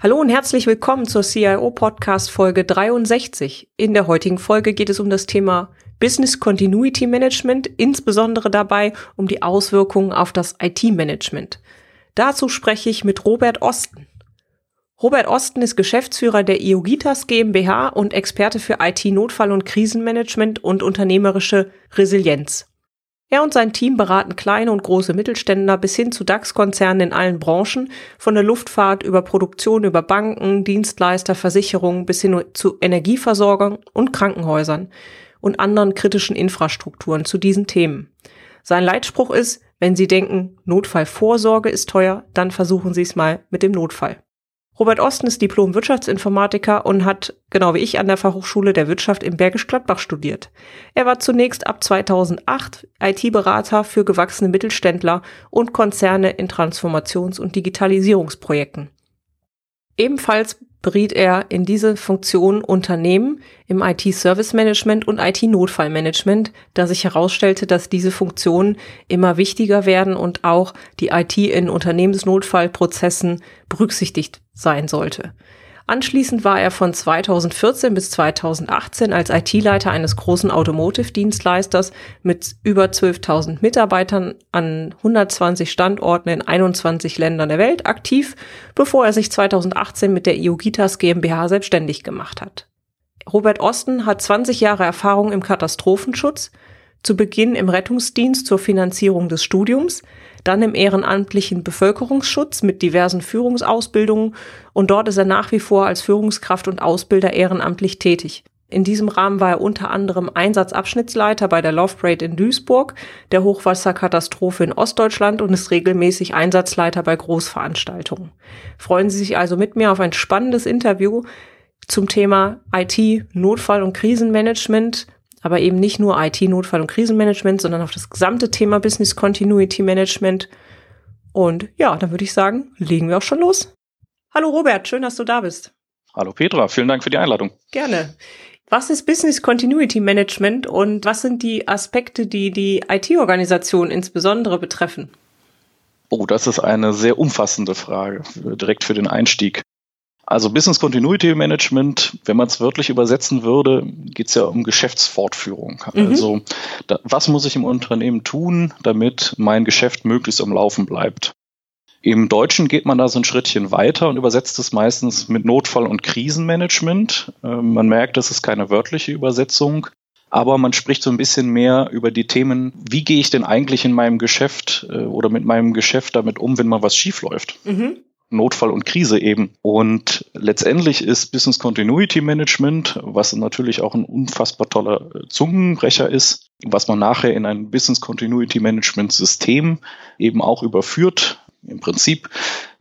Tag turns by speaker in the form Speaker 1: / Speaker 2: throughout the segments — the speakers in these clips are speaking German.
Speaker 1: Hallo und herzlich willkommen zur CIO Podcast Folge 63. In der heutigen Folge geht es um das Thema Business Continuity Management, insbesondere dabei um die Auswirkungen auf das IT-Management. Dazu spreche ich mit Robert Osten. Robert Osten ist Geschäftsführer der IOGITAS GmbH und Experte für IT-Notfall- und Krisenmanagement und unternehmerische Resilienz. Er und sein Team beraten kleine und große Mittelständler bis hin zu DAX-Konzernen in allen Branchen, von der Luftfahrt über Produktion, über Banken, Dienstleister, Versicherungen bis hin zu Energieversorgern und Krankenhäusern und anderen kritischen Infrastrukturen zu diesen Themen. Sein Leitspruch ist, wenn Sie denken, Notfallvorsorge ist teuer, dann versuchen Sie es mal mit dem Notfall. Robert Osten ist Diplom-Wirtschaftsinformatiker und hat, genau wie ich, an der Fachhochschule der Wirtschaft in Bergisch Gladbach studiert. Er war zunächst ab 2008 IT-Berater für gewachsene Mittelständler und Konzerne in Transformations- und Digitalisierungsprojekten. Ebenfalls beriet er in diese Funktion Unternehmen im IT-Service-Management und IT-Notfallmanagement, da sich herausstellte, dass diese Funktionen immer wichtiger werden und auch die IT in Unternehmensnotfallprozessen berücksichtigt sein sollte. Anschließend war er von 2014 bis 2018 als IT-Leiter eines großen Automotive-Dienstleisters mit über 12.000 Mitarbeitern an 120 Standorten in 21 Ländern der Welt aktiv, bevor er sich 2018 mit der IOGITAS GmbH selbstständig gemacht hat. Robert Osten hat 20 Jahre Erfahrung im Katastrophenschutz, zu Beginn im Rettungsdienst zur Finanzierung des Studiums, dann im ehrenamtlichen Bevölkerungsschutz mit diversen Führungsausbildungen und dort ist er nach wie vor als Führungskraft und Ausbilder ehrenamtlich tätig. In diesem Rahmen war er unter anderem Einsatzabschnittsleiter bei der Love Parade in Duisburg, der Hochwasserkatastrophe in Ostdeutschland und ist regelmäßig Einsatzleiter bei Großveranstaltungen. Freuen Sie sich also mit mir auf ein spannendes Interview zum Thema IT, Notfall- und Krisenmanagement aber eben nicht nur IT-Notfall- und Krisenmanagement, sondern auf das gesamte Thema Business Continuity Management. Und ja, dann würde ich sagen, legen wir auch schon los. Hallo Robert, schön, dass du da bist.
Speaker 2: Hallo Petra, vielen Dank für die Einladung.
Speaker 1: Gerne. Was ist Business Continuity Management und was sind die Aspekte, die die IT-Organisation insbesondere betreffen?
Speaker 2: Oh, das ist eine sehr umfassende Frage, direkt für den Einstieg. Also Business Continuity Management, wenn man es wörtlich übersetzen würde, geht es ja um Geschäftsfortführung. Mhm. Also da, was muss ich im Unternehmen tun, damit mein Geschäft möglichst am Laufen bleibt? Im Deutschen geht man da so ein Schrittchen weiter und übersetzt es meistens mit Notfall- und Krisenmanagement. Äh, man merkt, das ist keine wörtliche Übersetzung, aber man spricht so ein bisschen mehr über die Themen, wie gehe ich denn eigentlich in meinem Geschäft äh, oder mit meinem Geschäft damit um, wenn mal was schief läuft. Mhm. Notfall und Krise eben. Und letztendlich ist Business Continuity Management, was natürlich auch ein unfassbar toller Zungenbrecher ist, was man nachher in ein Business Continuity Management System eben auch überführt, im Prinzip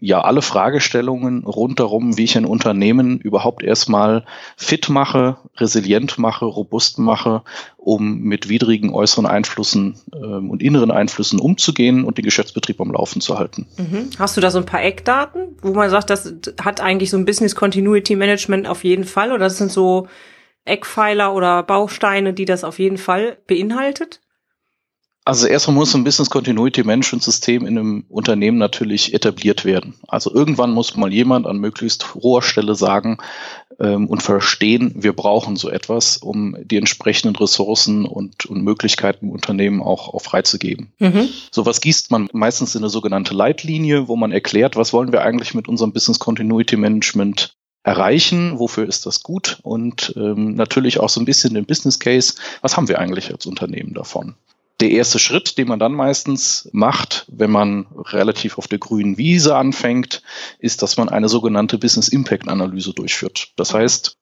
Speaker 2: ja alle Fragestellungen rundherum, wie ich ein Unternehmen überhaupt erstmal fit mache, resilient mache, robust mache, um mit widrigen äußeren Einflüssen ähm, und inneren Einflüssen umzugehen und den Geschäftsbetrieb am Laufen zu halten.
Speaker 1: Mhm. Hast du da so ein paar Eckdaten, wo man sagt, das hat eigentlich so ein Business Continuity Management auf jeden Fall oder das sind so Eckpfeiler oder Bausteine, die das auf jeden Fall beinhaltet?
Speaker 2: Also erstmal muss ein Business Continuity Management System in einem Unternehmen natürlich etabliert werden. Also irgendwann muss mal jemand an möglichst hoher Stelle sagen ähm, und verstehen, wir brauchen so etwas, um die entsprechenden Ressourcen und, und Möglichkeiten im Unternehmen auch, auch freizugeben. Mhm. Sowas gießt man meistens in eine sogenannte Leitlinie, wo man erklärt, was wollen wir eigentlich mit unserem Business Continuity Management erreichen, wofür ist das gut und ähm, natürlich auch so ein bisschen den Business Case, was haben wir eigentlich als Unternehmen davon der erste Schritt, den man dann meistens macht, wenn man relativ auf der grünen Wiese anfängt, ist, dass man eine sogenannte Business Impact Analyse durchführt. Das heißt,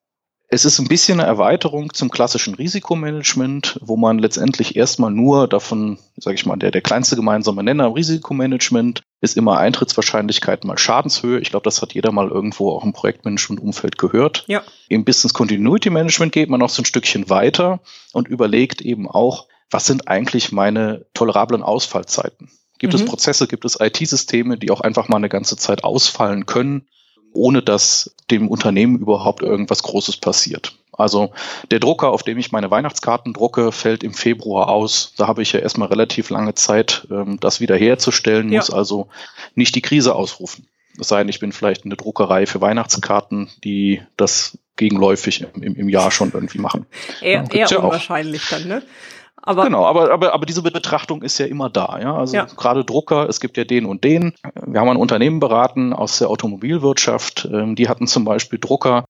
Speaker 2: Es ist ein bisschen eine Erweiterung zum klassischen Risikomanagement, wo man letztendlich erstmal nur davon, sage ich mal, der, der kleinste gemeinsame Nenner im Risikomanagement ist immer Eintrittswahrscheinlichkeit mal Schadenshöhe. Ich glaube, das hat jeder mal irgendwo auch im Projektmanagement-Umfeld gehört.
Speaker 1: Ja.
Speaker 2: Im Business Continuity Management geht man noch so ein Stückchen weiter und überlegt eben auch, was sind eigentlich meine tolerablen Ausfallzeiten? Gibt mhm. es Prozesse, gibt es IT-Systeme, die auch einfach mal eine ganze Zeit ausfallen können? ohne dass dem Unternehmen überhaupt irgendwas Großes passiert. Also der Drucker, auf dem ich meine Weihnachtskarten drucke, fällt im Februar aus. Da habe ich ja erstmal relativ lange Zeit, ähm, das wiederherzustellen, ja. muss also nicht die Krise ausrufen. Es sei denn, ich bin vielleicht eine Druckerei für Weihnachtskarten, die das gegenläufig im, im, Jahr schon irgendwie machen.
Speaker 1: Eher, ja, eher unwahrscheinlich dann, ne?
Speaker 2: Aber genau, aber, aber, aber diese Betrachtung ist ja immer da. Ja? Also ja. gerade Drucker, es gibt ja den und den. Wir haben ein Unternehmen beraten aus der Automobilwirtschaft. Ähm, die hatten zum Beispiel Drucker,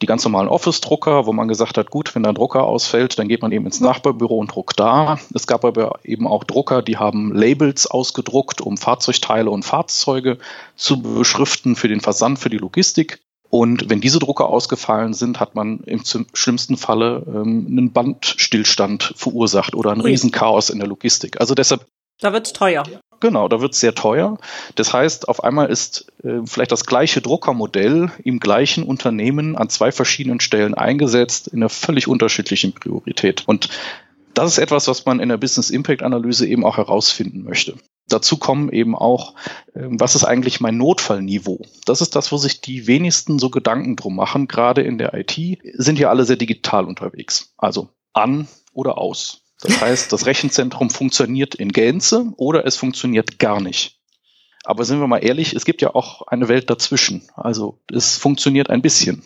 Speaker 2: die ganz normalen Office-Drucker, wo man gesagt hat, gut, wenn da ein Drucker ausfällt, dann geht man eben ins Nachbarbüro und druckt da. Es gab aber eben auch Drucker, die haben Labels ausgedruckt, um Fahrzeugteile und Fahrzeuge zu beschriften für den Versand, für die Logistik. Und wenn diese Drucker ausgefallen sind, hat man im schlimmsten Falle ähm, einen Bandstillstand verursacht oder ein. Riesenchaos in der Logistik. Also deshalb.
Speaker 1: Da wird's teuer.
Speaker 2: Genau, da wird's sehr teuer. Das heißt, auf einmal ist äh, vielleicht das gleiche Druckermodell im gleichen Unternehmen an zwei verschiedenen Stellen eingesetzt, in einer völlig unterschiedlichen Priorität. Und das ist etwas, was man in der Business Impact Analyse eben auch herausfinden möchte. Dazu kommen eben auch, ähm, was ist eigentlich mein Notfallniveau? Das ist das, wo sich die wenigsten so Gedanken drum machen. Gerade in der IT sind ja alle sehr digital unterwegs. Also an oder aus. Das heißt, das Rechenzentrum funktioniert in Gänze oder es funktioniert gar nicht. Aber sind wir mal ehrlich, es gibt ja auch eine Welt dazwischen. Also es funktioniert ein bisschen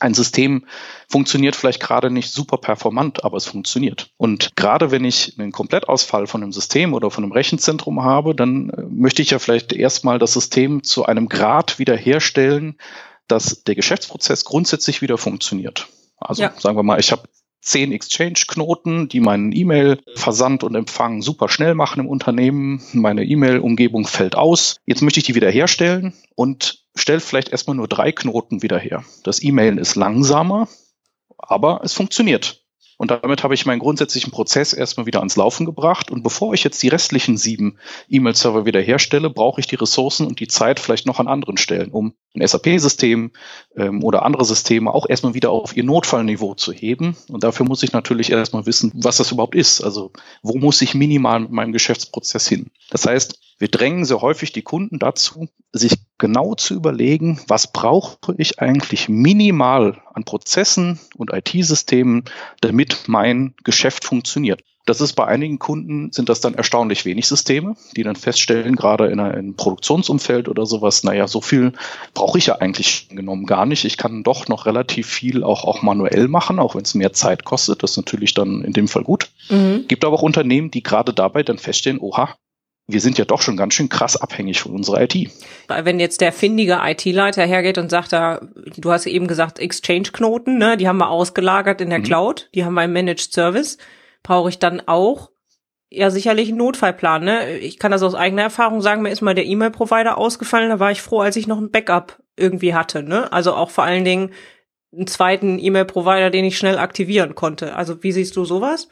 Speaker 2: ein System funktioniert vielleicht gerade nicht super performant, aber es funktioniert. Und gerade wenn ich einen Komplettausfall von einem System oder von einem Rechenzentrum habe, dann äh, möchte ich ja vielleicht erstmal das System zu einem Grad wiederherstellen, dass der Geschäftsprozess grundsätzlich wieder funktioniert. Also ja. sagen wir mal, ich habe zehn Exchange-Knoten, die meinen E-Mail-Versand und Empfang super schnell machen im Unternehmen. Meine E-Mail-Umgebung fällt aus. Jetzt möchte ich die wiederherstellen und stelle vielleicht erstmal nur drei Knoten wieder her. Das E-Mailen ist langsamer, aber es funktioniert. Und damit habe ich meinen grundsätzlichen Prozess erstmal wieder ans Laufen gebracht. Und bevor ich jetzt die restlichen sieben E-Mail-Server wieder herstelle, brauche ich die Ressourcen und die Zeit vielleicht noch an anderen Stellen, um ein SAP-System ähm, oder andere Systeme auch erstmal wieder auf ihr Notfallniveau zu heben. Und dafür muss ich natürlich erstmal wissen, was das überhaupt ist. Also wo muss ich minimal mit meinem Geschäftsprozess hin? Das heißt, wir drängen sehr häufig die Kunden dazu, sich genau zu überlegen, was brauche ich eigentlich minimal an Prozessen und IT-Systemen, damit mein Geschäft funktioniert. Das ist bei einigen Kunden sind das dann erstaunlich wenig Systeme, die dann feststellen, gerade in einem Produktionsumfeld oder sowas, naja, so viel brauche ich ja eigentlich genommen gar nicht. Ich kann doch noch relativ viel auch, auch manuell machen, auch wenn es mehr Zeit kostet. Das ist natürlich dann in dem Fall gut. Mhm. Gibt aber auch Unternehmen, die gerade dabei dann feststellen, oha, wir sind ja doch schon ganz schön krass abhängig von unserer IT.
Speaker 1: Wenn jetzt der findige IT-Leiter hergeht und sagt, da, du hast eben gesagt, Exchange-Knoten, ne, die haben wir ausgelagert in der mhm. Cloud, die haben wir im Managed Service, brauche ich dann auch ja sicherlich einen Notfallplan. Ne? Ich kann das aus eigener Erfahrung sagen, mir ist mal der E-Mail-Provider ausgefallen, da war ich froh, als ich noch ein Backup irgendwie hatte. Ne? Also auch vor allen Dingen einen zweiten E-Mail-Provider, den ich schnell aktivieren konnte. Also wie siehst du sowas?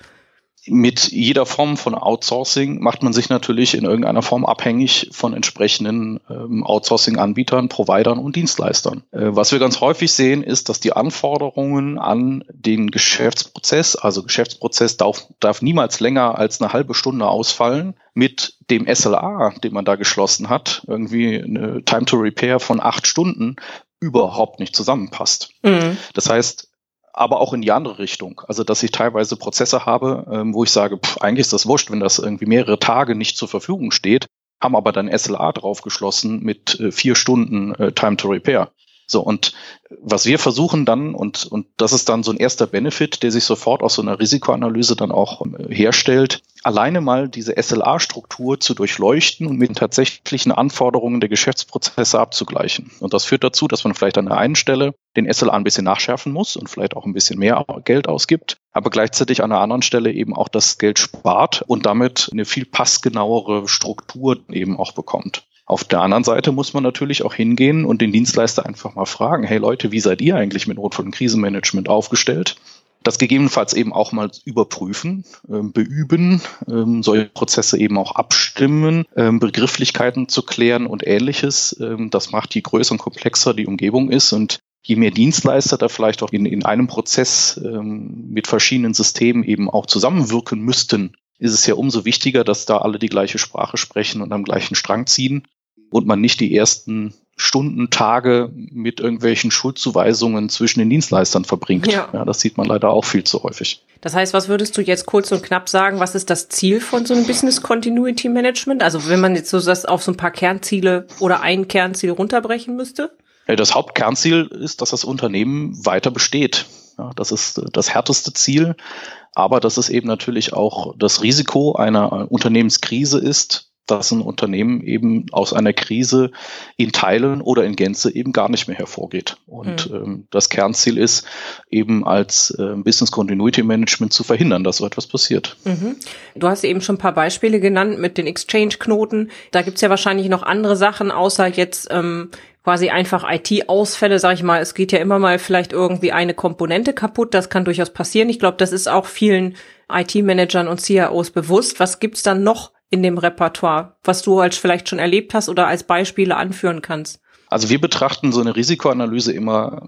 Speaker 2: Mit jeder Form von Outsourcing macht man sich natürlich in irgendeiner Form abhängig von entsprechenden ähm, Outsourcing-Anbietern, Providern und Dienstleistern. Äh, was wir ganz häufig sehen, ist, dass die Anforderungen an den Geschäftsprozess, also Geschäftsprozess darf, darf niemals länger als eine halbe Stunde ausfallen, mit dem SLA, den man da geschlossen hat, irgendwie eine Time to Repair von acht Stunden, überhaupt nicht zusammenpasst. Mhm. Das heißt, aber auch in die andere Richtung. Also, dass ich teilweise Prozesse habe, ähm, wo ich sage, pff, eigentlich ist das wurscht, wenn das irgendwie mehrere Tage nicht zur Verfügung steht, haben aber dann SLA draufgeschlossen mit äh, vier Stunden äh, Time to Repair. So, und was wir versuchen dann, und, und das ist dann so ein erster Benefit, der sich sofort aus so einer Risikoanalyse dann auch äh, herstellt, alleine mal diese SLA-Struktur zu durchleuchten und mit den tatsächlichen Anforderungen der Geschäftsprozesse abzugleichen. Und das führt dazu, dass man vielleicht an der einen Stelle den SLA ein bisschen nachschärfen muss und vielleicht auch ein bisschen mehr Geld ausgibt, aber gleichzeitig an der anderen Stelle eben auch das Geld spart und damit eine viel passgenauere Struktur eben auch bekommt. Auf der anderen Seite muss man natürlich auch hingehen und den Dienstleister einfach mal fragen, hey Leute, wie seid ihr eigentlich mit Notfall- und Krisenmanagement aufgestellt? Das gegebenenfalls eben auch mal überprüfen, äh, beüben, ähm, solche Prozesse eben auch abstimmen, ähm, Begrifflichkeiten zu klären und ähnliches. Ähm, das macht, je größer und komplexer die Umgebung ist und je mehr Dienstleister da vielleicht auch in, in einem Prozess ähm, mit verschiedenen Systemen eben auch zusammenwirken müssten, ist es ja umso wichtiger, dass da alle die gleiche Sprache sprechen und am gleichen Strang ziehen und man nicht die ersten Stunden, Tage mit irgendwelchen Schuldzuweisungen zwischen den Dienstleistern verbringt. Ja. ja. das sieht man leider auch viel zu häufig.
Speaker 1: Das heißt, was würdest du jetzt kurz und knapp sagen? Was ist das Ziel von so einem Business Continuity Management? Also wenn man jetzt so das auf so ein paar Kernziele oder ein Kernziel runterbrechen müsste?
Speaker 2: Das Hauptkernziel ist, dass das Unternehmen weiter besteht. Ja, das ist das härteste Ziel. Aber dass es eben natürlich auch das Risiko einer Unternehmenskrise ist, dass ein Unternehmen eben aus einer Krise in Teilen oder in Gänze eben gar nicht mehr hervorgeht. Und mhm. ähm, das Kernziel ist eben als äh, Business Continuity Management zu verhindern, dass so etwas passiert.
Speaker 1: Mhm. Du hast eben schon ein paar Beispiele genannt mit den Exchange-Knoten. Da gibt's ja wahrscheinlich noch andere Sachen, außer jetzt ähm, quasi einfach IT-Ausfälle, sag ich mal. Es geht ja immer mal vielleicht irgendwie eine Komponente kaputt. Das kann durchaus passieren. Ich glaube, das ist auch vielen IT-Managern und CIOs bewusst. Was gibt's dann noch in dem Repertoire, was du als vielleicht schon erlebt hast oder als Beispiele anführen kannst?
Speaker 2: Also wir betrachten so eine Risikoanalyse immer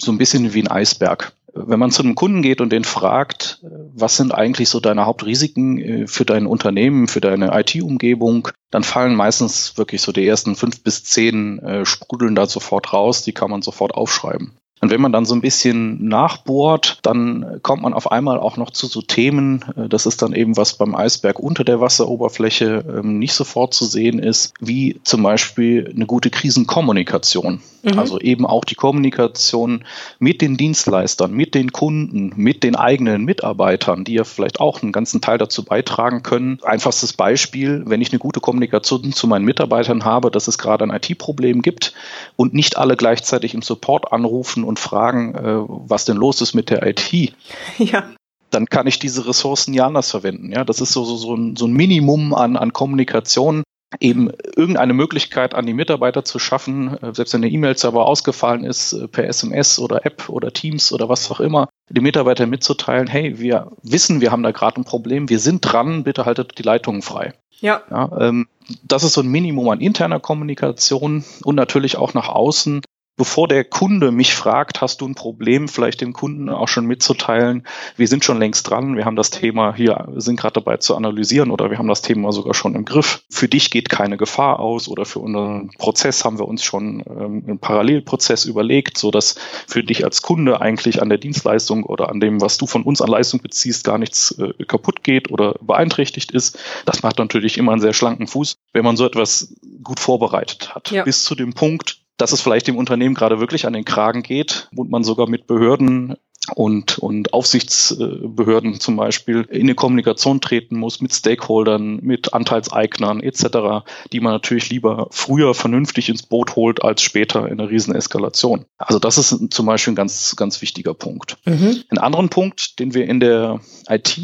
Speaker 2: so ein bisschen wie ein Eisberg. Wenn man zu einem Kunden geht und den fragt, was sind eigentlich so deine Hauptrisiken äh, für dein Unternehmen, für deine IT-Umgebung, dann fallen meistens wirklich so die ersten fünf bis zehn äh, Sprudeln da sofort raus, die kann man sofort aufschreiben. Und wenn man dann so ein bisschen nachbohrt, dann kommt man auf einmal auch noch zu so Themen, äh, das ist dann eben was beim Eisberg unter der Wasseroberfläche ähm, nicht sofort zu sehen ist, wie zum Beispiel eine gute Krisenkommunikation. Mhm. Also eben auch die Kommunikation mit den Dienstleistern, mit den Kunden, mit den eigenen Mitarbeitern, die ja vielleicht auch einen ganzen Teil dazu beitragen können. Einfachstes Beispiel, wenn ich eine gute Kommunikation zu meinen Mitarbeitern habe, dass es gerade ein IT-Problem gibt und nicht alle gleichzeitig im Support anrufen und fragen, äh, was denn los ist mit der IT. Ja dann kann ich diese Ressourcen ja anders verwenden. Ja, das ist so, so, so, ein, so ein Minimum an, an Kommunikation, eben irgendeine Möglichkeit an die Mitarbeiter zu schaffen, äh, selbst wenn der E-Mail-Server ausgefallen ist, äh, per SMS oder App oder Teams oder was auch immer, die Mitarbeiter mitzuteilen, hey, wir wissen, wir haben da gerade ein Problem, wir sind dran, bitte haltet die Leitungen frei. Ja. ja ähm, das ist so ein Minimum an interner Kommunikation und natürlich auch nach außen bevor der Kunde mich fragt, hast du ein Problem, vielleicht dem Kunden auch schon mitzuteilen, wir sind schon längst dran, wir haben das Thema hier, sind gerade dabei zu analysieren oder wir haben das Thema sogar schon im Griff. Für dich geht keine Gefahr aus oder für unseren Prozess haben wir uns schon ähm, einen Parallelprozess überlegt, so dass für dich als Kunde eigentlich an der Dienstleistung oder an dem, was du von uns an Leistung beziehst, gar nichts äh, kaputt geht oder beeinträchtigt ist. Das macht natürlich immer einen sehr schlanken Fuß, wenn man so etwas gut vorbereitet hat. Ja. Bis zu dem Punkt, dass es vielleicht dem Unternehmen gerade wirklich an den Kragen geht und man sogar mit Behörden und, und Aufsichtsbehörden zum Beispiel in eine Kommunikation treten muss mit Stakeholdern, mit Anteilseignern etc., die man natürlich lieber früher vernünftig ins Boot holt als später in einer Rieseneskalation. Also das ist zum Beispiel ein ganz, ganz wichtiger Punkt. Mhm. Ein anderen Punkt, den wir in der IT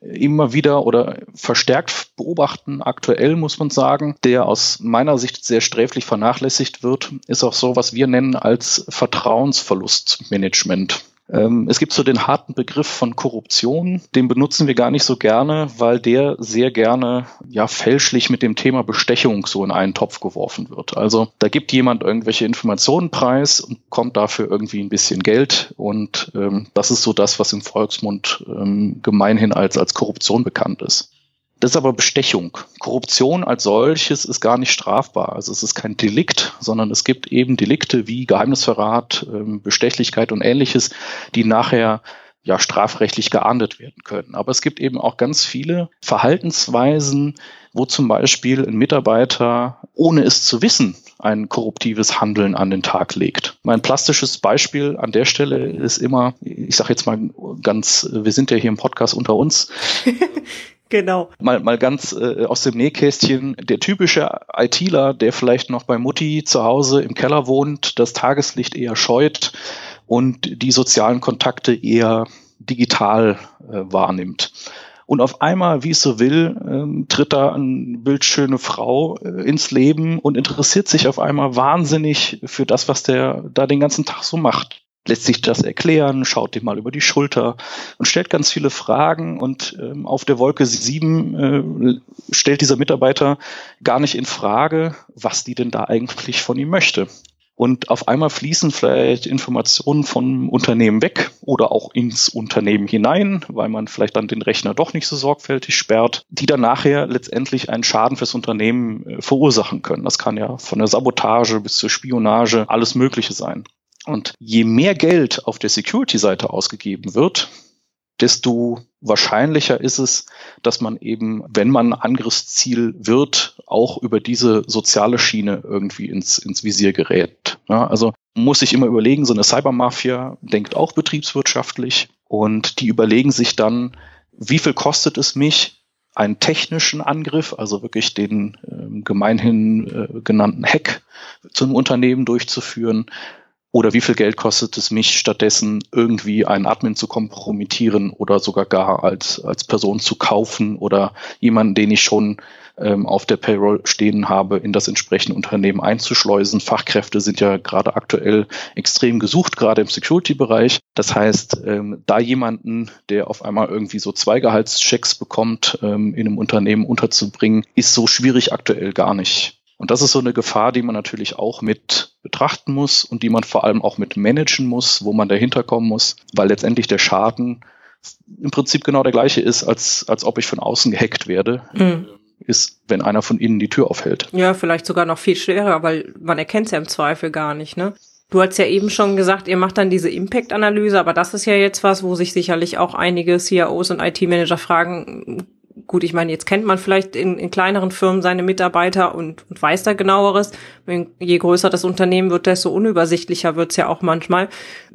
Speaker 2: immer wieder oder verstärkt beobachten, aktuell muss man sagen, der aus meiner Sicht sehr sträflich vernachlässigt wird, ist auch so, was wir nennen als Vertrauensverlustmanagement. Ähm, es gibt so den harten Begriff von Korruption, den benutzen wir gar nicht so gerne, weil der sehr gerne ja fälschlich mit dem Thema Bestechung so in einen Topf geworfen wird. Also da gibt jemand irgendwelche Informationen preis und kommt dafür irgendwie ein bisschen Geld und ähm, das ist so das, was im Volksmund ähm, gemeinhin als als Korruption bekannt ist. Das ist aber Bestechung. Korruption als solches ist gar nicht strafbar. Also es ist kein Delikt, sondern es gibt eben Delikte wie Geheimnisverrat, ähm, Bestechlichkeit und ähnliches, die nachher ja strafrechtlich geahndet werden können. Aber es gibt eben auch ganz viele Verhaltensweisen, wo zum Beispiel ein Mitarbeiter, ohne es zu wissen, ein korruptives Handeln an den Tag legt. Mein plastisches Beispiel an der Stelle ist immer, ich sage jetzt mal ganz, wir sind ja hier im Podcast unter uns. Genau. Mal, mal ganz äh, aus dem Nähkästchen. Der typische ITler, der vielleicht noch bei Mutti zu Hause im Keller wohnt, das Tageslicht eher scheut und die sozialen Kontakte eher digital äh, wahrnimmt. Und auf einmal, wie es so will, ähm, tritt da eine bildschöne Frau äh, ins Leben und interessiert sich auf einmal wahnsinnig für das, was der da den ganzen Tag so macht. Lässt sich das erklären, schaut dem mal über die Schulter und stellt ganz viele Fragen. Und ähm, auf der Wolke 7 äh, stellt dieser Mitarbeiter gar nicht in Frage, was die denn da eigentlich von ihm möchte. Und auf einmal fließen vielleicht Informationen vom Unternehmen weg oder auch ins Unternehmen hinein, weil man vielleicht dann den Rechner doch nicht so sorgfältig sperrt, die dann nachher letztendlich einen Schaden fürs Unternehmen äh, verursachen können. Das kann ja von der Sabotage bis zur Spionage alles Mögliche sein. Und je mehr Geld auf der Security-Seite ausgegeben wird, desto wahrscheinlicher ist es, dass man eben, wenn man Angriffsziel wird, auch über diese soziale Schiene irgendwie ins, ins Visier gerät. Ja, also muss sich immer überlegen, so eine Cybermafia denkt auch betriebswirtschaftlich und die überlegen sich dann, wie viel kostet es mich, einen technischen Angriff, also wirklich den äh, gemeinhin äh, genannten Hack zum Unternehmen durchzuführen, oder wie viel Geld kostet es mich stattdessen irgendwie einen Admin zu kompromittieren oder sogar gar als, als Person zu kaufen oder jemanden, den ich schon ähm, auf der Payroll stehen habe, in das entsprechende Unternehmen einzuschleusen. Fachkräfte sind ja gerade aktuell extrem gesucht, gerade im Security-Bereich. Das heißt, ähm, da jemanden, der auf einmal irgendwie so zwei Gehaltschecks bekommt, ähm, in einem Unternehmen unterzubringen, ist so schwierig aktuell gar nicht. Und das ist so eine Gefahr, die man natürlich auch mit betrachten muss und die man vor allem auch mit managen muss, wo man dahinter kommen muss, weil letztendlich der Schaden im Prinzip genau der gleiche ist, als, als ob ich von außen gehackt werde. Mhm. Ist, wenn einer von innen die Tür aufhält.
Speaker 1: Ja, vielleicht sogar noch viel schwerer, weil man erkennt es ja im Zweifel gar nicht, ne? Du hast ja eben schon gesagt, ihr macht dann diese Impact-Analyse, aber das ist ja jetzt was, wo sich sicherlich auch einige CIOs und IT-Manager fragen, gut, ich meine, jetzt kennt man vielleicht in, in kleineren Firmen seine Mitarbeiter und, und weiß da genaueres. Je größer das Unternehmen wird, desto unübersichtlicher wird's ja auch manchmal.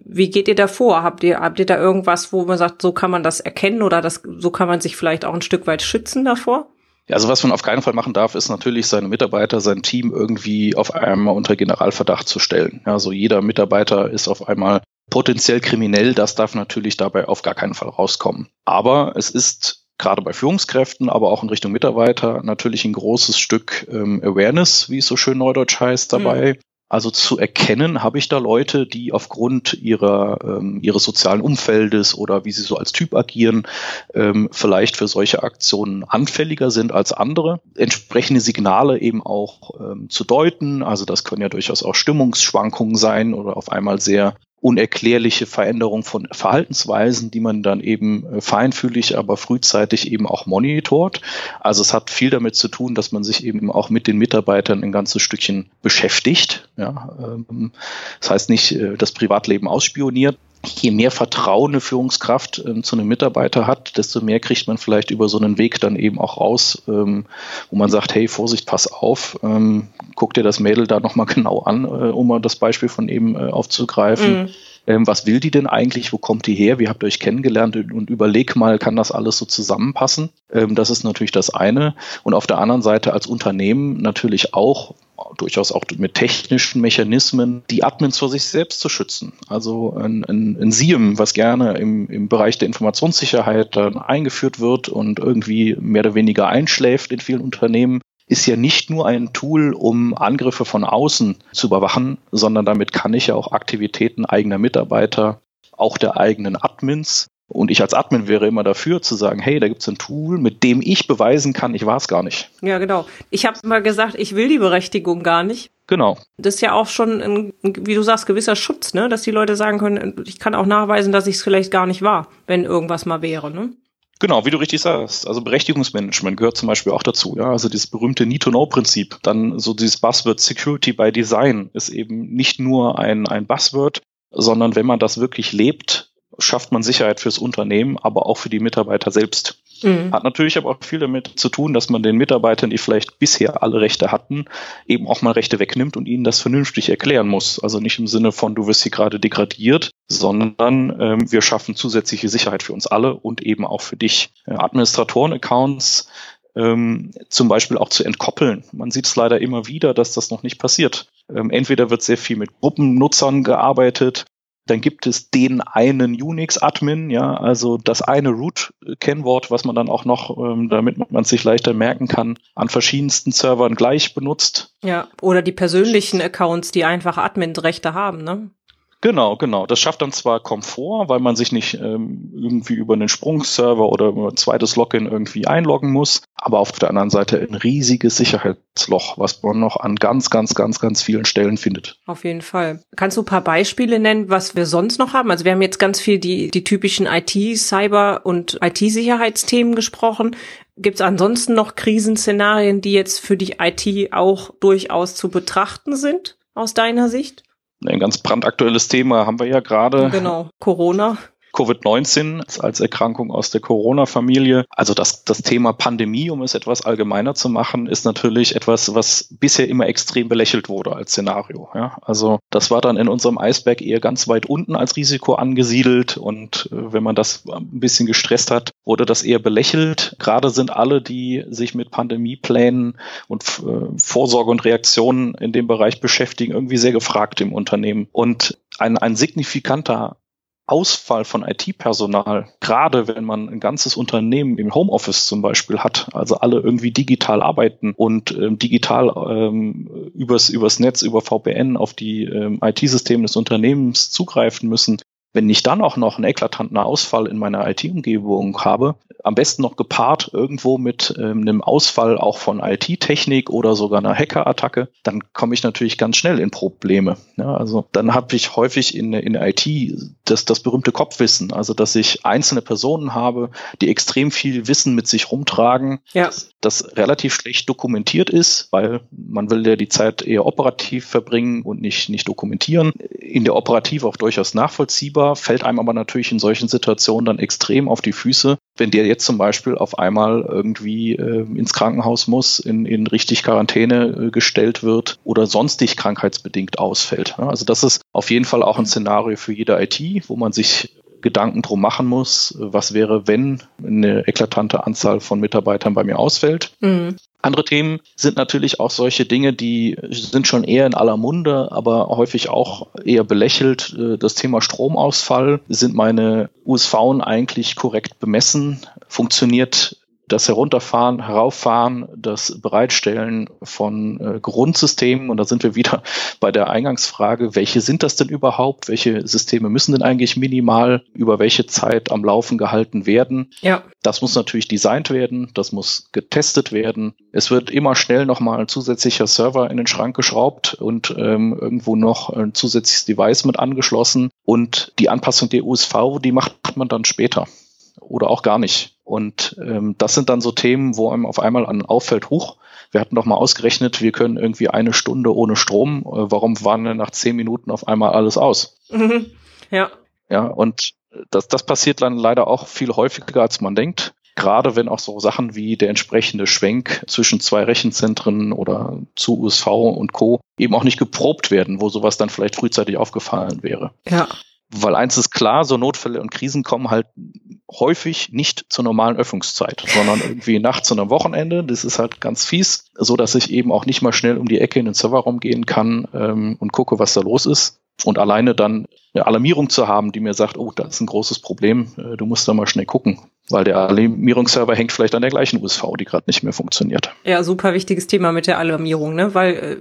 Speaker 1: Wie geht ihr da vor? Habt ihr, habt ihr da irgendwas, wo man sagt, so kann man das erkennen oder das, so kann man sich vielleicht auch ein Stück weit schützen davor?
Speaker 2: Also was man auf keinen Fall machen darf, ist natürlich seine Mitarbeiter, sein Team irgendwie auf einmal unter Generalverdacht zu stellen. Also jeder Mitarbeiter ist auf einmal potenziell kriminell. Das darf natürlich dabei auf gar keinen Fall rauskommen. Aber es ist gerade bei Führungskräften, aber auch in Richtung Mitarbeiter natürlich ein großes Stück ähm, Awareness, wie es so schön neudeutsch heißt, dabei. Mhm. Also zu erkennen, habe ich da Leute, die aufgrund ihrer, ähm, ihres sozialen Umfeldes oder wie sie so als Typ agieren, ähm, vielleicht für solche Aktionen anfälliger sind als andere. Entsprechende Signale eben auch ähm, zu deuten. Also das können ja durchaus auch Stimmungsschwankungen sein oder auf einmal sehr unerklärliche Veränderung von Verhaltensweisen, die man dann eben äh, feinfühlig, aber frühzeitig eben auch monitort. Also es hat viel damit zu tun, dass man sich eben auch mit den Mitarbeitern ein ganzes Stückchen beschäftigt. Ja, ähm, das heißt nicht äh, das Privatleben ausspioniert, je mehr Vertrauen eine Führungskraft ähm, zu einem Mitarbeiter hat, desto mehr kriegt man vielleicht über so einen Weg dann eben auch raus, ähm, wo man sagt, hey, Vorsicht, pass auf, ähm, guck dir das Mädel da nochmal genau an, äh, um mal das Beispiel von eben äh, aufzugreifen. Mhm. Ähm, was will die denn eigentlich? Wo kommt die her? Wie habt ihr euch kennengelernt? Und überleg mal, kann das alles so zusammenpassen? Ähm, das ist natürlich das eine. Und auf der anderen Seite als Unternehmen natürlich auch durchaus auch mit technischen Mechanismen, die Admins vor sich selbst zu schützen. Also ein, ein, ein SIEM, was gerne im, im Bereich der Informationssicherheit dann eingeführt wird und irgendwie mehr oder weniger einschläft in vielen Unternehmen, ist ja nicht nur ein Tool, um Angriffe von außen zu überwachen, sondern damit kann ich ja auch Aktivitäten eigener Mitarbeiter, auch der eigenen Admins und ich als Admin wäre immer dafür zu sagen, hey, da gibt es ein Tool, mit dem ich beweisen kann, ich war es gar nicht.
Speaker 1: Ja, genau. Ich habe mal gesagt, ich will die Berechtigung gar nicht.
Speaker 2: Genau.
Speaker 1: Das ist ja auch schon, ein, wie du sagst, gewisser Schutz, ne? dass die Leute sagen können, ich kann auch nachweisen, dass ich es vielleicht gar nicht war, wenn irgendwas mal wäre. Ne?
Speaker 2: Genau, wie du richtig sagst. Also Berechtigungsmanagement gehört zum Beispiel auch dazu. Ja, also dieses berühmte Need-to-Know-Prinzip. Dann so dieses Buzzword Security by Design ist eben nicht nur ein, ein Buzzword, sondern wenn man das wirklich lebt, schafft man Sicherheit fürs Unternehmen, aber auch für die Mitarbeiter selbst. Mhm. Hat natürlich aber auch viel damit zu tun, dass man den Mitarbeitern, die vielleicht bisher alle Rechte hatten, eben auch mal Rechte wegnimmt und ihnen das vernünftig erklären muss. Also nicht im Sinne von, du wirst hier gerade degradiert, sondern ähm, wir schaffen zusätzliche Sicherheit für uns alle und eben auch für dich. Administratoren-Accounts ähm, zum Beispiel auch zu entkoppeln. Man sieht es leider immer wieder, dass das noch nicht passiert. Ähm, entweder wird sehr viel mit Gruppennutzern gearbeitet, Dann gibt es den einen Unix-Admin, ja, also das eine Root-Kennwort, was man dann auch noch, ähm, damit man sich leichter merken kann, an verschiedensten Servern gleich benutzt.
Speaker 1: Ja, oder die persönlichen Accounts, die einfach Admin-Rechte haben, ne?
Speaker 2: Genau, genau. Das schafft dann zwar Komfort, weil man sich nicht ähm, irgendwie über einen Sprungserver oder über ein zweites Login irgendwie einloggen muss, aber auf der anderen Seite ein riesiges Sicherheitsloch, was man noch an ganz, ganz, ganz, ganz vielen Stellen findet.
Speaker 1: Auf jeden Fall. Kannst du ein paar Beispiele nennen, was wir sonst noch haben? Also wir haben jetzt ganz viel die, die typischen IT, Cyber und IT-Sicherheitsthemen gesprochen. Gibt es ansonsten noch Krisenszenarien, die jetzt für die IT auch durchaus zu betrachten sind, aus deiner Sicht?
Speaker 2: Ein ganz brandaktuelles Thema haben wir ja gerade.
Speaker 1: Genau, Corona.
Speaker 2: Covid-19 als Erkrankung aus der Corona-Familie. Also das, das Thema Pandemie, um es etwas allgemeiner zu machen, ist natürlich etwas, was bisher immer extrem belächelt wurde als Szenario. Ja, also das war dann in unserem Eisberg eher ganz weit unten als Risiko angesiedelt und äh, wenn man das ein bisschen gestresst hat, wurde das eher belächelt. Gerade sind alle, die sich mit Pandemieplänen und äh, Vorsorge und Reaktionen in dem Bereich beschäftigen, irgendwie sehr gefragt im Unternehmen. Und ein, ein signifikanter Ausfall von IT-Personal, gerade wenn man ein ganzes Unternehmen im Homeoffice zum Beispiel hat, also alle irgendwie digital arbeiten und ähm, digital ähm, übers, übers Netz, über VPN auf die ähm, IT-Systeme des Unternehmens zugreifen müssen, wenn ich dann auch noch einen eklatanten Ausfall in meiner IT-Umgebung habe, am besten noch gepaart irgendwo mit ähm, einem Ausfall auch von IT-Technik oder sogar einer Hacker-Attacke, dann komme ich natürlich ganz schnell in Probleme. Ja, also dann habe ich häufig in, in IT das, das berühmte Kopfwissen, also dass ich einzelne Personen habe, die extrem viel Wissen mit sich rumtragen, ja. das relativ schlecht dokumentiert ist, weil man will ja die Zeit eher operativ verbringen und nicht, nicht dokumentieren. In der Operativ auch durchaus nachvollziehbar selber fällt einem aber natürlich in solchen Situationen dann extrem auf die Füße, wenn der jetzt zum Beispiel auf einmal irgendwie äh, ins Krankenhaus muss, in, in richtig Quarantäne äh, gestellt wird oder sonstig krankheitsbedingt ausfällt. Also das ist auf jeden Fall auch ein Szenario für jede IT, wo man sich Gedanken drum machen muss, was wäre, wenn eine eklatante Anzahl von Mitarbeitern bei mir ausfällt. Mhm. Andere Themen sind natürlich auch solche Dinge, die sind schon eher in aller Munde, aber häufig auch eher belächelt. Äh, das Thema Stromausfall. Sind meine USV eigentlich korrekt bemessen? Funktioniert das Herunterfahren, Herauffahren, das Bereitstellen von äh, Grundsystemen. Und da sind wir wieder bei der Eingangsfrage, welche sind das denn überhaupt? Welche Systeme müssen denn eigentlich minimal über welche Zeit am Laufen gehalten werden? Ja. Das muss natürlich designt werden, das muss getestet werden. Es wird immer schnell nochmal ein zusätzlicher Server in den Schrank geschraubt und ähm, irgendwo noch ein zusätzliches Device mit angeschlossen. Und die Anpassung der USV, die macht man dann später oder auch gar nicht. Und ähm, das sind dann so Themen, wo einem auf einmal an auffällt, hoch, wir hatten doch mal ausgerechnet, wir können irgendwie eine Stunde ohne Strom. Äh, warum waren denn nach zehn Minuten auf einmal alles aus?
Speaker 1: Mhm. Ja.
Speaker 2: Ja, und das, das passiert dann leider auch viel häufiger, als man denkt. Gerade wenn auch so Sachen wie der entsprechende Schwenk zwischen zwei Rechenzentren oder zu USV und Co. eben auch nicht geprobt werden, wo sowas dann vielleicht frühzeitig aufgefallen wäre.
Speaker 1: Ja.
Speaker 2: Weil eins ist klar, so Notfälle und Krisen kommen halt häufig nicht zur normalen Öffnungszeit, sondern irgendwie nachts und am Wochenende. Das ist halt ganz fies, so dass ich eben auch nicht mal schnell um die Ecke in den Serverraum gehen kann ähm, und gucke, was da los ist. Und alleine dann eine Alarmierung zu haben, die mir sagt, oh, da ist ein großes Problem, äh, du musst da mal schnell gucken, weil der Alarmierungsserver hängt vielleicht an der gleichen USV, die gerade nicht mehr funktioniert.
Speaker 1: Ja, super wichtiges Thema mit der Alarmierung, ne? Weil äh,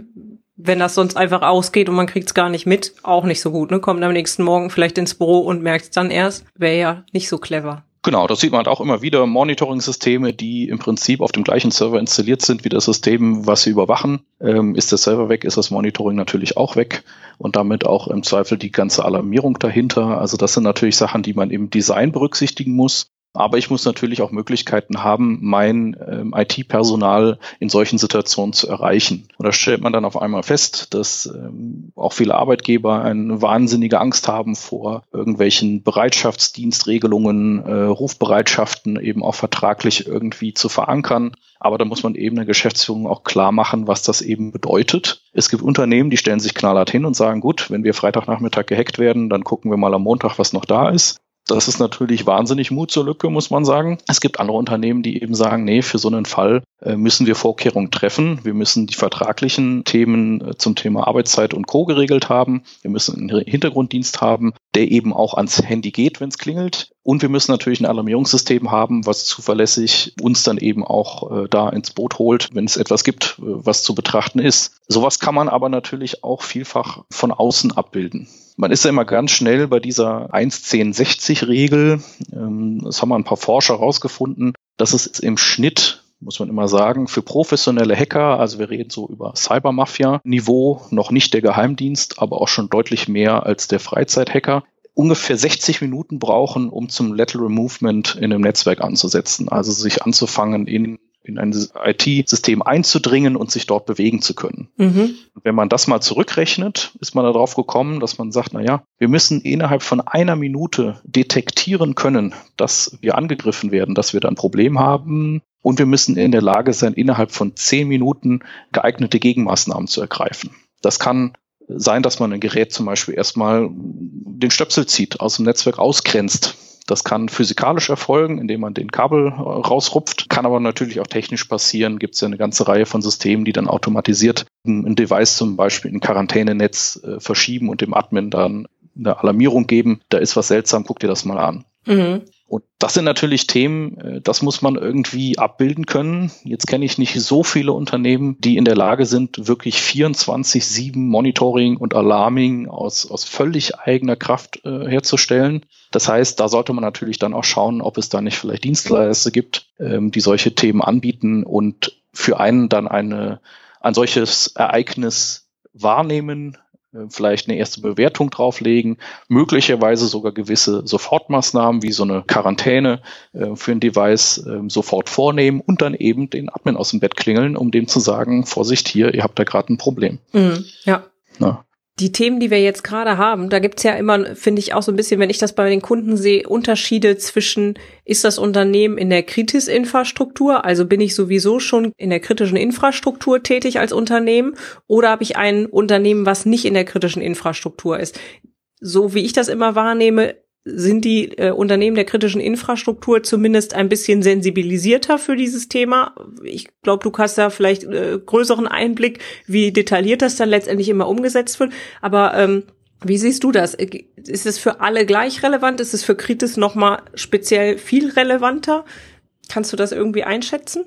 Speaker 1: wenn das sonst einfach ausgeht und man kriegt es gar nicht mit, auch nicht so gut. Ne? Kommt am nächsten Morgen vielleicht ins Büro und merkt es dann erst. Wäre ja nicht so clever.
Speaker 2: Genau, das sieht man halt auch immer wieder. Monitoring-Systeme, die im Prinzip auf dem gleichen Server installiert sind wie das System, was sie überwachen. Ähm, ist der Server weg, ist das Monitoring natürlich auch weg und damit auch im Zweifel die ganze Alarmierung dahinter. Also das sind natürlich Sachen, die man im Design berücksichtigen muss. Aber ich muss natürlich auch Möglichkeiten haben, mein ähm, IT-Personal in solchen Situationen zu erreichen. Und da stellt man dann auf einmal fest, dass ähm, auch viele Arbeitgeber eine wahnsinnige Angst haben vor irgendwelchen Bereitschaftsdienstregelungen, äh, Rufbereitschaften eben auch vertraglich irgendwie zu verankern. Aber da muss man eben der Geschäftsführung auch klar machen, was das eben bedeutet. Es gibt Unternehmen, die stellen sich knallhart hin und sagen, gut, wenn wir Freitagnachmittag gehackt werden, dann gucken wir mal am Montag, was noch da ist. Das ist natürlich wahnsinnig Mut zur Lücke, muss man sagen. Es gibt andere Unternehmen, die eben sagen, nee, für so einen Fall äh, müssen wir Vorkehrungen treffen. Wir müssen die vertraglichen Themen äh, zum Thema Arbeitszeit und Co. geregelt haben. Wir müssen einen Hintergrunddienst haben, der eben auch ans Handy geht, wenn es klingelt. Und wir müssen natürlich ein Alarmierungssystem haben, was zuverlässig uns dann eben auch äh, da ins Boot holt, wenn es etwas gibt, äh, was zu betrachten ist. Sowas kann man aber natürlich auch vielfach von außen abbilden. Man ist ja immer ganz schnell bei dieser 1.10.60-Regel. Ähm, das haben wir ein paar Forscher herausgefunden, dass es im Schnitt muss man immer sagen, für professionelle Hacker, also wir reden so über Cybermafia-Niveau, noch nicht der Geheimdienst, aber auch schon deutlich mehr als der Freizeithacker, ungefähr 60 Minuten brauchen, um zum Lateral Movement in einem Netzwerk anzusetzen, also sich anzufangen, in in ein IT-System einzudringen und sich dort bewegen zu können. Mhm. Wenn man das mal zurückrechnet, ist man darauf gekommen, dass man sagt, na ja, wir müssen innerhalb von einer Minute detektieren können, dass wir angegriffen werden, dass wir da ein Problem haben. Und wir müssen in der Lage sein, innerhalb von zehn Minuten geeignete Gegenmaßnahmen zu ergreifen. Das kann sein, dass man ein Gerät zum Beispiel erstmal den Stöpsel zieht, aus dem Netzwerk ausgrenzt das kann physikalisch erfolgen, indem man den Kabel äh, rausrupft, kann aber natürlich auch technisch passieren. Gibt es ja eine ganze Reihe von Systemen, die dann automatisiert ein Device zum Beispiel in Quarantänenetz äh, verschieben und dem Admin dann eine Alarmierung geben. Da ist was seltsam, guck dir das mal an. Mhm. Und das sind natürlich Themen, äh, das muss man irgendwie abbilden können. Jetzt kenne ich nicht so viele Unternehmen, die in der Lage sind, wirklich 24-7 Monitoring und Alarming aus, aus völlig eigener Kraft äh, herzustellen. Das heißt, da sollte man natürlich dann auch schauen, ob es da nicht vielleicht Dienstleister gibt, ähm, die solche Themen anbieten und für einen dann eine, ein solches Ereignis wahrnehmen, vielleicht eine erste Bewertung drauflegen, möglicherweise sogar gewisse Sofortmaßnahmen wie so eine Quarantäne äh, für ein Device äh, sofort vornehmen und dann eben den Admin aus dem Bett klingeln, um dem zu sagen, Vorsicht hier, ihr habt da gerade ein Problem.
Speaker 1: Mhm, ja. Na die Themen, die wir jetzt gerade haben, da gibt's ja immer, finde ich auch so ein bisschen, wenn ich das bei den Kunden sehe, Unterschiede zwischen, ist das Unternehmen in der Kritis-Infrastruktur, also bin ich sowieso schon in der kritischen Infrastruktur tätig als Unternehmen, oder habe ich ein Unternehmen, was nicht in der kritischen Infrastruktur ist? So wie ich das immer wahrnehme, sind die äh, Unternehmen der kritischen Infrastruktur zumindest ein bisschen sensibilisierter für dieses Thema. Ich glaube, du hast da vielleicht äh, größeren Einblick, wie detailliert das dann letztendlich immer umgesetzt wird. Aber ähm, wie siehst du das? Ist es für alle gleich relevant? Ist es für Kritis nochmal speziell viel relevanter? Kannst du das irgendwie einschätzen?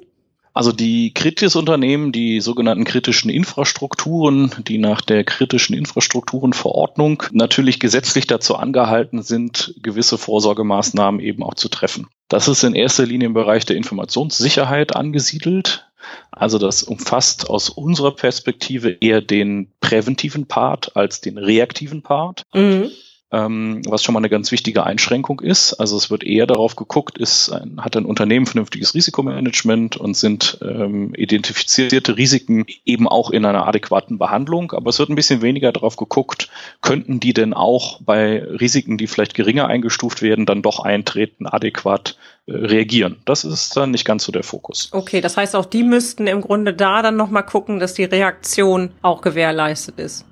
Speaker 2: Also die Kritis-Unternehmen, die sogenannten kritischen Infrastrukturen, die nach der kritischen Infrastrukturenverordnung natürlich gesetzlich dazu angehalten sind, gewisse Vorsorgemaßnahmen eben auch zu treffen. Das ist in erster Linie im Bereich der Informationssicherheit angesiedelt. Also das umfasst aus unserer Perspektive eher den präventiven Part als den reaktiven Part. Mhm ähm, was schon mal eine ganz wichtige Einschränkung ist. Also es wird eher darauf geguckt, ist ein, hat ein Unternehmen vernünftiges Risikomanagement und sind ähm, identifizierte Risiken eben auch in einer adäquaten Behandlung. Aber es wird ein bisschen weniger darauf geguckt, könnten die denn auch bei Risiken, die vielleicht geringer eingestuft werden, dann doch eintreten, adäquat äh, reagieren. Das ist dann nicht ganz so der Fokus.
Speaker 1: Okay, das heißt auch die müssten im Grunde da dann nochmal gucken, dass die Reaktion auch gewährleistet ist.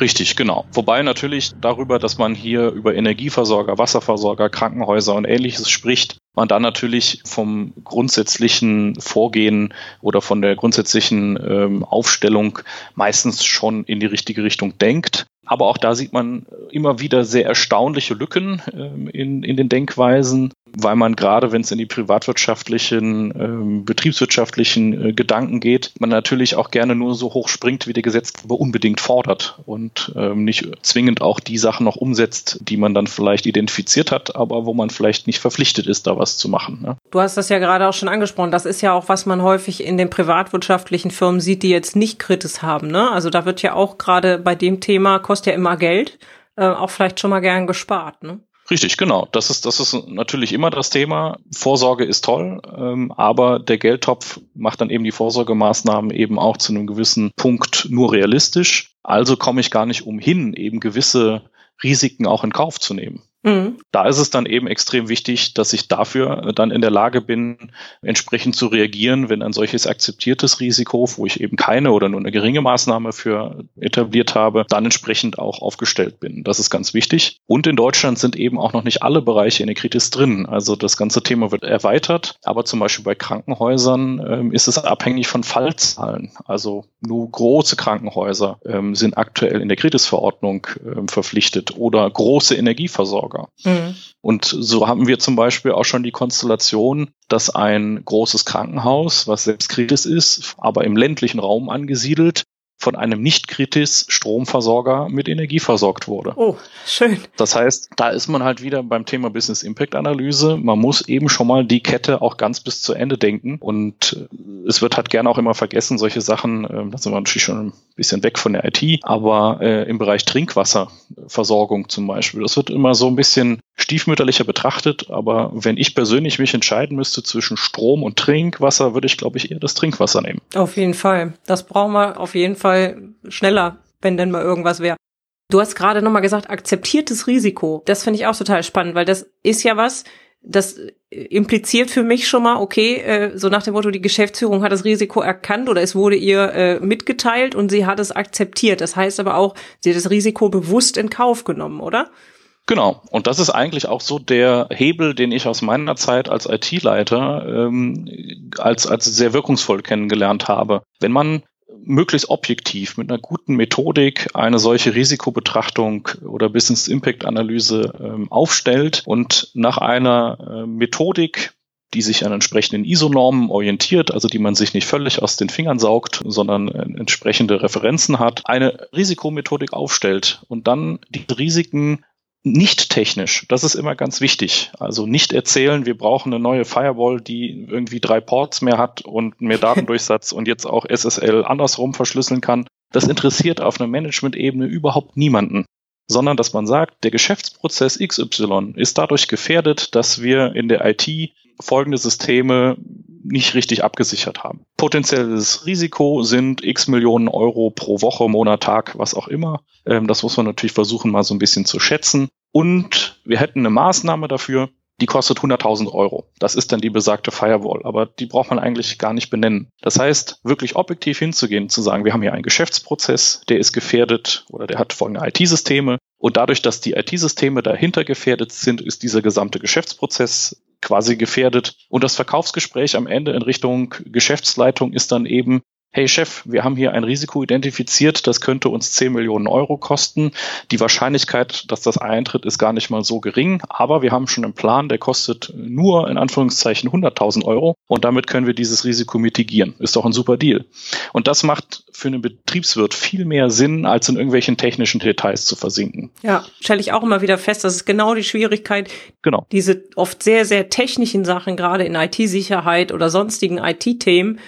Speaker 2: Richtig, genau. Wobei natürlich darüber, dass man hier über Energieversorger, Wasserversorger, Krankenhäuser und ähnliches spricht, man dann natürlich vom grundsätzlichen Vorgehen oder von der grundsätzlichen ähm, Aufstellung meistens schon in die richtige Richtung denkt. Aber auch da sieht man immer wieder sehr erstaunliche Lücken ähm, in, in den Denkweisen weil man gerade, wenn es in die privatwirtschaftlichen, ähm, betriebswirtschaftlichen äh, Gedanken geht, man natürlich auch gerne nur so hoch springt, wie der Gesetzgeber unbedingt fordert und ähm, nicht zwingend auch die Sachen noch umsetzt, die man dann vielleicht identifiziert hat, aber wo man vielleicht nicht verpflichtet ist, da was zu machen. Ne?
Speaker 1: Du hast das ja gerade auch schon angesprochen. Das ist ja auch, was man häufig in den privatwirtschaftlichen Firmen sieht, die jetzt nicht Kritis haben. Ne? Also da wird ja auch gerade bei dem Thema, kostet ja immer Geld, äh, auch vielleicht schon mal gern gespart. Ne?
Speaker 2: Richtig, genau. Das ist, das ist natürlich immer das Thema. Vorsorge ist toll, ähm, aber der Geldtopf macht dann eben die Vorsorgemaßnahmen eben auch zu einem gewissen Punkt nur realistisch. Also komme ich gar nicht umhin, eben gewisse Risiken auch in Kauf zu nehmen. Mhm. Da ist es dann eben extrem wichtig, dass ich dafür dann in der Lage bin, entsprechend zu reagieren, wenn ein solches akzeptiertes Risiko, wo ich eben keine oder nur eine geringe Maßnahme für etabliert habe, dann entsprechend auch aufgestellt bin. Das ist ganz wichtig. Und in Deutschland sind eben auch noch nicht alle Bereiche in der Kritis drin. Also das ganze Thema wird erweitert, aber zum Beispiel bei Krankenhäusern ähm, ist es abhängig von Fallzahlen. Also nur große Krankenhäuser ähm, sind aktuell in der Kritis-Verordnung ähm, verpflichtet oder große Energieversorger. Mhm. Und so haben wir zum Beispiel auch schon die Konstellation, dass ein großes Krankenhaus, was selbst Kritis ist, aber im ländlichen Raum angesiedelt, von einem Nicht-Kritis-Stromversorger mit Energie versorgt wurde.
Speaker 1: Oh, schön.
Speaker 2: Das heißt, da ist man halt wieder beim Thema Business Impact Analyse. Man muss eben schon mal die Kette auch ganz bis zu Ende denken. Und äh, es wird halt gerne auch immer vergessen, solche Sachen, äh, da sind wir natürlich schon ein bisschen weg von der IT, aber äh, im Bereich Trinkwasserversorgung zum Beispiel, das wird immer so ein bisschen stiefmütterlicher betrachtet. Aber wenn ich persönlich mich entscheiden müsste zwischen Strom und Trinkwasser, würde ich, glaube ich, eher das Trinkwasser nehmen.
Speaker 1: Auf jeden Fall. Das brauchen wir auf jeden Fall Fall schneller, wenn denn mal irgendwas wäre. Du hast gerade nochmal gesagt, akzeptiertes Risiko. Das finde ich auch total spannend, weil das ist ja was, das impliziert für mich schon mal, okay, äh, so nach dem Motto, die Geschäftsführung hat das Risiko erkannt oder es wurde ihr äh, mitgeteilt und sie hat es akzeptiert. Das heißt aber auch, sie hat das Risiko bewusst in Kauf genommen, oder?
Speaker 2: Genau. Und das ist eigentlich auch so der Hebel, den ich aus meiner Zeit als IT-Leiter ähm, als, als sehr wirkungsvoll kennengelernt habe. Wenn man möglichst objektiv mit einer guten Methodik eine solche Risikobetrachtung oder Business Impact Analyse ähm, aufstellt und nach einer äh, Methodik die sich an entsprechenden ISO-Normen orientiert, also die man sich nicht völlig aus den Fingern saugt, sondern äh, entsprechende Referenzen hat, eine Risikomethodik aufstellt und dann die Risiken nicht technisch, das ist immer ganz wichtig. Also nicht erzählen, wir brauchen eine neue Firewall, die irgendwie drei Ports mehr hat und mehr Datendurchsatz und jetzt auch SSL andersrum verschlüsseln kann. Das interessiert auf einer Management-Ebene überhaupt niemanden, sondern dass man sagt, der Geschäftsprozess XY ist dadurch gefährdet, dass wir in der IT folgende Systeme nicht richtig abgesichert haben. Potenzielles Risiko sind x Millionen Euro pro Woche, Monat, Tag, was auch immer. Ähm, das muss man natürlich versuchen, mal so ein bisschen zu schätzen. Und wir hätten eine Maßnahme dafür, die kostet 100.000 Euro. Das ist dann die besagte Firewall, aber die braucht man eigentlich gar nicht benennen. Das heißt, wirklich objektiv hinzugehen, zu sagen, wir haben hier einen Geschäftsprozess, der ist gefährdet oder der hat folgende IT-Systeme und dadurch, dass die IT-Systeme dahinter gefährdet sind, ist dieser gesamte Geschäftsprozess quasi gefährdet. Und das Verkaufsgespräch am Ende in Richtung Geschäftsleitung ist dann eben, hey Chef, wir haben hier ein Risiko identifiziert, das könnte uns 10 Millionen Euro kosten. Die Wahrscheinlichkeit, dass das eintritt, ist gar nicht mal so gering, aber wir haben schon einen Plan, der kostet nur in Anführungszeichen 100.000 Euro und damit können wir dieses Risiko mitigieren. Ist doch ein super Deal. Und das macht für einen Betriebswirt viel mehr Sinn, als in irgendwelchen technischen Details zu versinken.
Speaker 1: Ja, stelle ich auch immer wieder fest, das ist genau die Schwierigkeit, genau. diese oft sehr, sehr technischen Sachen, gerade in IT-Sicherheit oder sonstigen IT-Themen,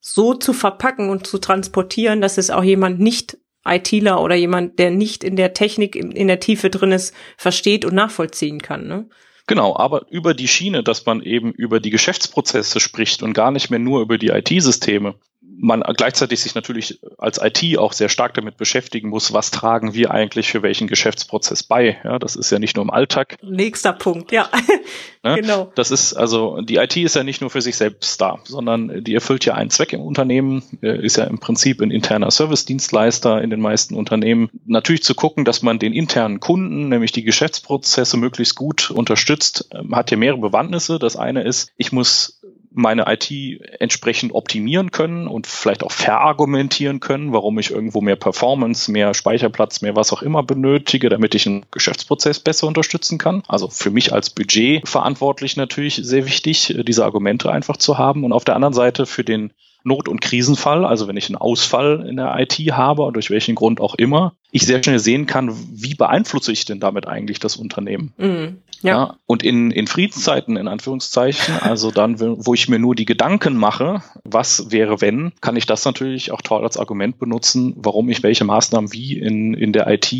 Speaker 1: so zu verpacken und zu transportieren, dass es auch jemand nicht ITler oder jemand, der nicht in der Technik in der Tiefe drin ist, versteht und nachvollziehen kann. Ne?
Speaker 2: Genau, aber über die Schiene, dass man eben über die Geschäftsprozesse spricht und gar nicht mehr nur über die IT-Systeme, man gleichzeitig sich natürlich als IT auch sehr stark damit beschäftigen muss, was tragen wir eigentlich für welchen Geschäftsprozess bei. Ja, das ist ja nicht nur im Alltag.
Speaker 1: Nächster Punkt, ja.
Speaker 2: ne? Genau. Das ist also, die IT ist ja nicht nur für sich selbst da, sondern die erfüllt ja einen Zweck im Unternehmen, äh, ist ja im Prinzip ein interner Service-Dienstleister in den meisten Unternehmen. Natürlich zu gucken, dass man den internen Kunden, nämlich die Geschäftsprozesse möglichst gut unterstützt, ähm, hat ja mehrere Bewandtnisse. Das eine ist, ich muss meine IT entsprechend optimieren können und vielleicht auch verargumentieren können, warum ich irgendwo mehr Performance, mehr Speicherplatz, mehr was auch immer benötige, damit ich einen Geschäftsprozess besser unterstützen kann. Also für mich als Budget verantwortlich natürlich sehr wichtig, diese Argumente einfach zu haben. Und auf der anderen Seite für den Not- und Krisenfall, also wenn ich einen Ausfall in der IT habe, durch welchen Grund auch immer, ich sehr schnell sehen kann, wie beeinflusse ich denn damit eigentlich das Unternehmen. Mhm, ja. ja. Und in, in Friedenszeiten, in Anführungszeichen, also dann, wo ich mir nur die Gedanken mache, was wäre wenn, kann ich das natürlich auch toll als Argument benutzen, warum ich welche Maßnahmen wie in, in der IT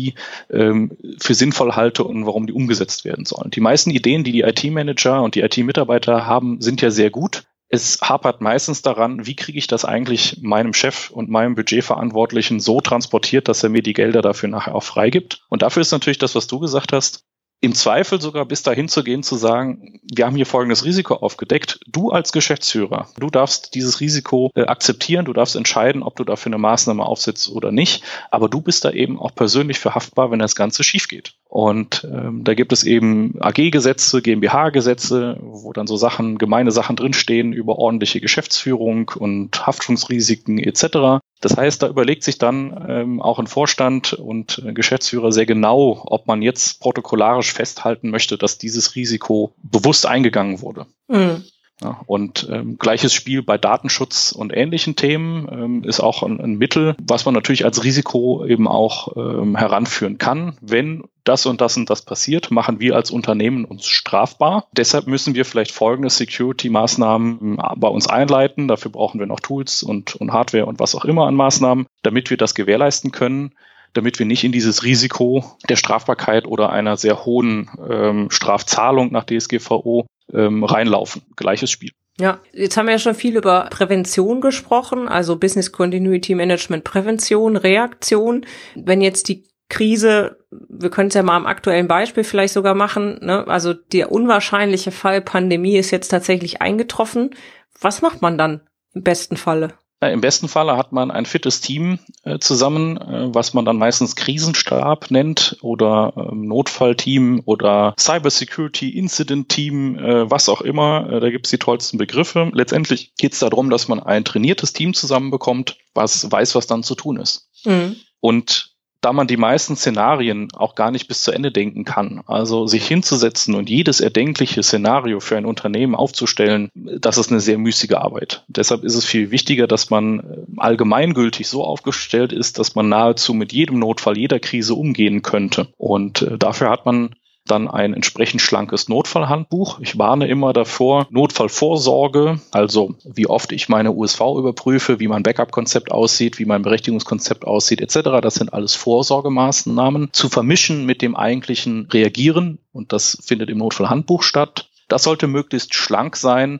Speaker 2: ähm, für sinnvoll halte und warum die umgesetzt werden sollen. Die meisten Ideen, die die IT-Manager und die IT-Mitarbeiter haben, sind ja sehr gut es hapert meistens daran, wie kriege ich das eigentlich meinem Chef und meinem Budgetverantwortlichen so transportiert, dass er mir die Gelder dafür nachher auch freigibt. Und dafür ist natürlich das, was du gesagt hast, im Zweifel sogar bis dahin zu gehen, zu sagen, wir haben hier folgendes Risiko aufgedeckt. Du als Geschäftsführer, du darfst dieses Risiko äh, akzeptieren, du darfst entscheiden, ob du dafür eine Maßnahme aufsetzt oder nicht. Aber du bist da eben auch persönlich für haftbar, wenn das Ganze schief geht. Und ähm, da gibt es eben AG-Gesetze, GmbH-Gesetze, wo dann so Sachen, gemeine Sachen drinstehen über ordentliche Geschäftsführung und Haftungsrisiken etc. Das heißt, da überlegt sich dann ähm, auch ein Vorstand und äh, Geschäftsführer sehr genau, ob man jetzt protokollarisch festhalten möchte, dass dieses Risiko bewusst eingegangen wurde. Mhm. Ja, und ähm, gleiches Spiel bei Datenschutz und ähnlichen Themen ähm, ist auch ein, ein, Mittel, was man natürlich als Risiko eben auch ähm, heranführen kann. Wenn das und das und das passiert, machen wir als Unternehmen uns strafbar. Deshalb müssen wir vielleicht folgende Security-Maßnahmen äh, bei uns einleiten. Dafür brauchen wir noch Tools und, und Hardware und was auch immer an Maßnahmen, damit wir das gewährleisten können damit wir nicht in dieses Risiko der Strafbarkeit oder einer sehr hohen ähm, Strafzahlung nach DSGVO ähm, reinlaufen. Gleiches Spiel.
Speaker 1: Ja, jetzt haben wir ja schon viel über Prävention gesprochen, also Business Continuity Management Prävention, Reaktion. Wenn jetzt die Krise, wir können es ja mal am aktuellen Beispiel vielleicht sogar machen, ne? also der unwahrscheinliche Fall Pandemie ist jetzt tatsächlich eingetroffen. Was macht man dann im besten Falle?
Speaker 2: Im besten Falle hat man ein fittes Team äh, zusammen, äh, was man dann meistens Krisenstab nennt oder ähm, Notfallteam oder Cybersecurity Incident Team, äh, was auch immer. Da gibt es die tollsten Begriffe. Letztendlich geht es darum, dass man ein trainiertes Team zusammenbekommt, was weiß, was dann zu tun ist. Mhm. Und da man die meisten Szenarien auch gar nicht bis zu Ende denken kann. Also sich hinzusetzen und jedes erdenkliche Szenario für ein Unternehmen aufzustellen, das ist eine sehr müßige Arbeit. Deshalb ist es viel wichtiger, dass man äh, allgemeingültig so aufgestellt ist, dass man nahezu mit jedem Notfall, jeder Krise umgehen könnte. Und äh, dafür hat man dann ein entsprechend schlankes Notfallhandbuch. Ich warne immer davor, Notfallvorsorge, also wie oft ich meine USV überprüfe, wie mein Backup-Konzept aussieht, wie mein Berechtigungskonzept aussieht, etc. Das sind alles Vorsorgemaßnahmen zu vermischen mit dem eigentlichen Reagieren und das findet im Notfallhandbuch statt. Das sollte möglichst schlank sein,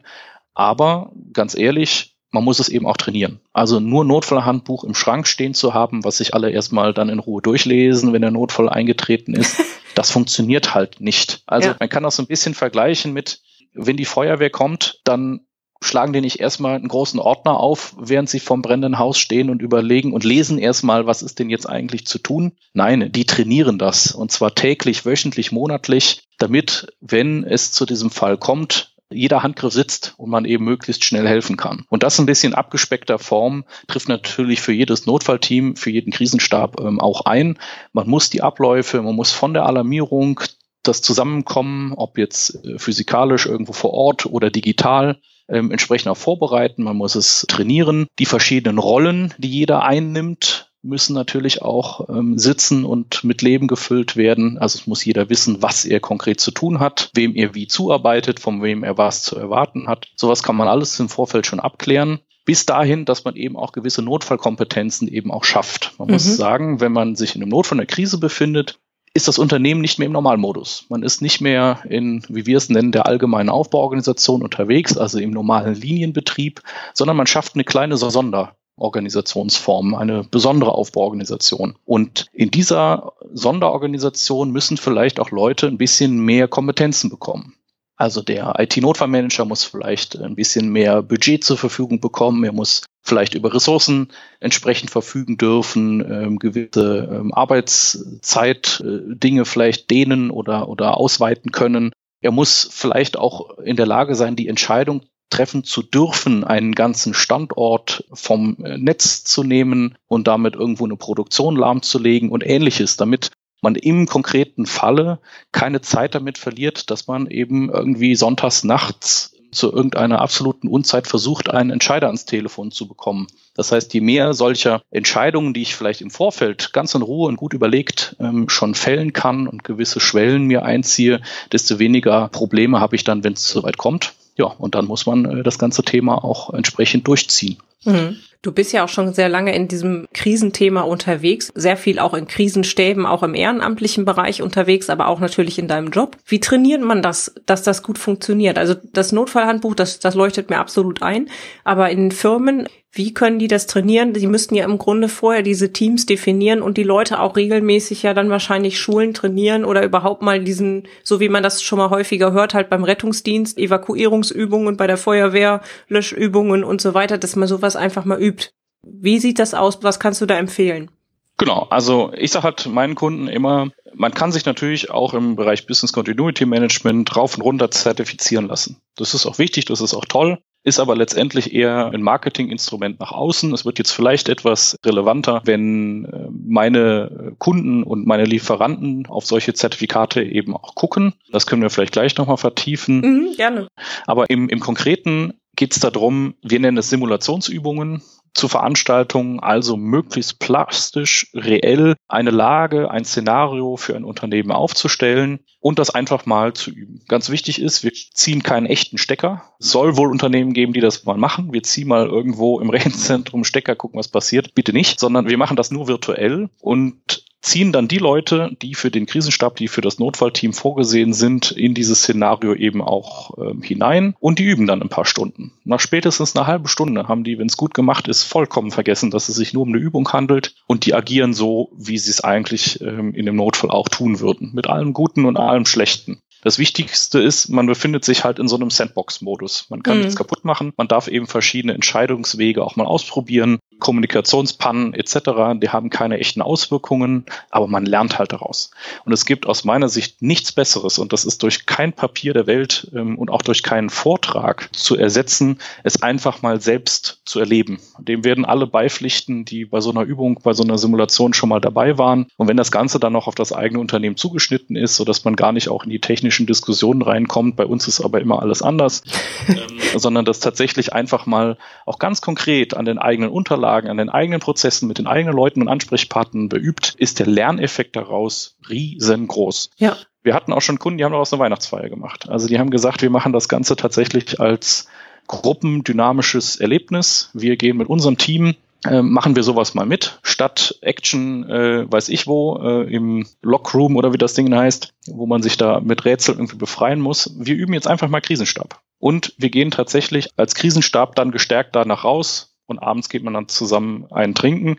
Speaker 2: aber ganz ehrlich, man muss es eben auch trainieren. Also nur Notfallhandbuch im Schrank stehen zu haben, was sich alle erstmal dann in Ruhe durchlesen, wenn der Notfall eingetreten ist, das funktioniert halt nicht. Also ja. man kann das so ein bisschen vergleichen mit, wenn die Feuerwehr kommt, dann schlagen die nicht erstmal einen großen Ordner auf, während sie vom brennenden Haus stehen und überlegen und lesen erstmal, was ist denn jetzt eigentlich zu tun? Nein, die trainieren das und zwar täglich, wöchentlich, monatlich, damit, wenn es zu diesem Fall kommt, jeder Handgriff sitzt und man eben möglichst schnell helfen kann. Und das ein bisschen abgespeckter Form trifft natürlich für jedes Notfallteam, für jeden Krisenstab ähm, auch ein. Man muss die Abläufe, man muss von der Alarmierung das Zusammenkommen, ob jetzt äh, physikalisch irgendwo vor Ort oder digital, ähm, entsprechend auch vorbereiten. Man muss es trainieren. Die verschiedenen Rollen, die jeder einnimmt, müssen natürlich auch ähm, sitzen und mit Leben gefüllt werden. Also es muss jeder wissen, was er konkret zu tun hat, wem er wie zuarbeitet, von wem er was zu erwarten hat. Sowas kann man alles im Vorfeld schon abklären. Bis dahin, dass man eben auch gewisse Notfallkompetenzen eben auch schafft. Man mhm. muss sagen, wenn man sich in einem Notfall, einer Krise befindet, ist das Unternehmen nicht mehr im Normalmodus. Man ist nicht mehr in, wie wir es nennen, der allgemeinen Aufbauorganisation unterwegs, also im normalen Linienbetrieb, sondern man schafft eine kleine Sonder Organisationsform, eine besondere Aufbauorganisation. Und in dieser Sonderorganisation müssen vielleicht auch Leute ein bisschen mehr Kompetenzen bekommen. Also der IT-Notfallmanager muss vielleicht ein bisschen mehr Budget zur Verfügung bekommen. Er muss vielleicht über Ressourcen entsprechend verfügen dürfen, ähm, gewisse ähm, Arbeitszeit-Dinge vielleicht dehnen oder, oder ausweiten können. Er muss vielleicht auch in der Lage sein, die Entscheidung treffen zu dürfen, einen ganzen Standort vom äh, Netz zu nehmen und damit irgendwo eine Produktion lahmzulegen und ähnliches, damit man im konkreten Falle keine Zeit damit verliert, dass man eben irgendwie sonntags nachts zu irgendeiner absoluten Unzeit versucht, einen Entscheider ans Telefon zu bekommen. Das heißt, je mehr solcher Entscheidungen, die ich vielleicht im Vorfeld ganz in Ruhe und gut überlegt ähm, schon fällen kann und gewisse Schwellen mir einziehe, desto weniger Probleme habe ich dann, wenn es soweit kommt. Ja, und dann muss man äh, das ganze Thema auch entsprechend durchziehen.
Speaker 1: Mhm. Du bist ja auch schon sehr lange in diesem Krisenthema unterwegs, sehr viel auch in Krisenstäben, auch im ehrenamtlichen Bereich unterwegs, aber auch natürlich in deinem Job. Wie trainiert man das, dass das gut funktioniert? Also das Notfallhandbuch, das, das leuchtet mir absolut ein, aber in Firmen, Wie können die das trainieren? Die müssten ja im Grunde vorher diese Teams definieren und die Leute auch regelmäßig ja dann wahrscheinlich schulen, trainieren oder überhaupt mal diesen, so wie man das schon mal häufiger hört, halt beim Rettungsdienst, Evakuierungsübungen, bei der Feuerwehr, Löschübungen und so weiter, dass man sowas einfach mal übt. Wie sieht das aus? Was kannst du da empfehlen?
Speaker 2: Genau, also ich sage halt meinen Kunden immer, man kann sich natürlich auch im Bereich Business Continuity Management rauf und runter zertifizieren lassen. Das ist auch wichtig, das ist auch toll ist aber letztendlich eher ein Marketinginstrument nach außen. Es wird jetzt vielleicht etwas relevanter, wenn äh, meine Kunden und meine Lieferanten auf solche Zertifikate eben auch gucken. Das können wir vielleicht gleich nochmal vertiefen.
Speaker 1: Mhm, gerne.
Speaker 2: Aber im, im Konkreten geht es darum, wir nennen es Simulationsübungen zu Veranstaltungen, also möglichst plastisch, reell eine Lage, ein Szenario für ein Unternehmen aufzustellen und das einfach mal zu üben. Ganz wichtig ist, wir ziehen keinen echten Stecker. Es soll wohl Unternehmen geben, die das mal machen. Wir ziehen mal irgendwo im Rechenzentrum Stecker, gucken, was passiert. Bitte nicht, sondern wir machen das nur virtuell und ziehen dann die Leute, die für den Krisenstab, die für das Notfallteam vorgesehen sind, in dieses Szenario eben auch ähm, hinein und die üben dann ein paar Stunden. Nach spätestens einer halben Stunde haben die, wenn es gut gemacht ist, vollkommen vergessen, dass es sich nur um eine Übung handelt und die agieren so, wie sie es eigentlich ähm, in dem Notfall auch tun würden. Mit allem Guten und allem Schlechten. Das Wichtigste ist, man befindet sich halt in so einem Sandbox-Modus. Man kann mhm. nichts kaputt machen. Man darf eben verschiedene Entscheidungswege auch mal ausprobieren. Kommunikationspannen etc., die haben keine echten Auswirkungen, aber man lernt halt daraus. Und es gibt aus meiner Sicht nichts Besseres, und das ist durch kein Papier der Welt ähm, und auch durch keinen Vortrag zu ersetzen, es einfach mal selbst zu erleben. Dem werden alle beipflichten, die bei so einer Übung, bei so einer Simulation schon mal dabei waren. Und wenn das Ganze dann noch auf das eigene Unternehmen zugeschnitten ist, sodass man gar nicht auch in die technischen Diskussionen reinkommt, bei uns ist aber immer alles anders, ähm, sondern das tatsächlich einfach mal auch ganz konkret an den eigenen Unterlagen Grundlagen, an den eigenen Prozessen mit den eigenen Leuten und Ansprechpartnern beübt, ist der Lerneffekt daraus riesengroß.
Speaker 1: Ja.
Speaker 2: Wir hatten auch schon Kunden, die haben daraus eine Weihnachtsfeier gemacht. Also die haben gesagt, wir machen das Ganze tatsächlich als gruppendynamisches Erlebnis. Wir gehen mit unserem Team äh, machen wir sowas mal mit, statt Action, äh, weiß ich wo, äh, im Lockroom oder wie das Ding heißt, wo man sich da mit Rätseln irgendwie befreien muss. Wir üben jetzt einfach mal Krisenstab. Und wir gehen tatsächlich als Krisenstab dann gestärkt danach raus, und abends geht man dann zusammen einen trinken.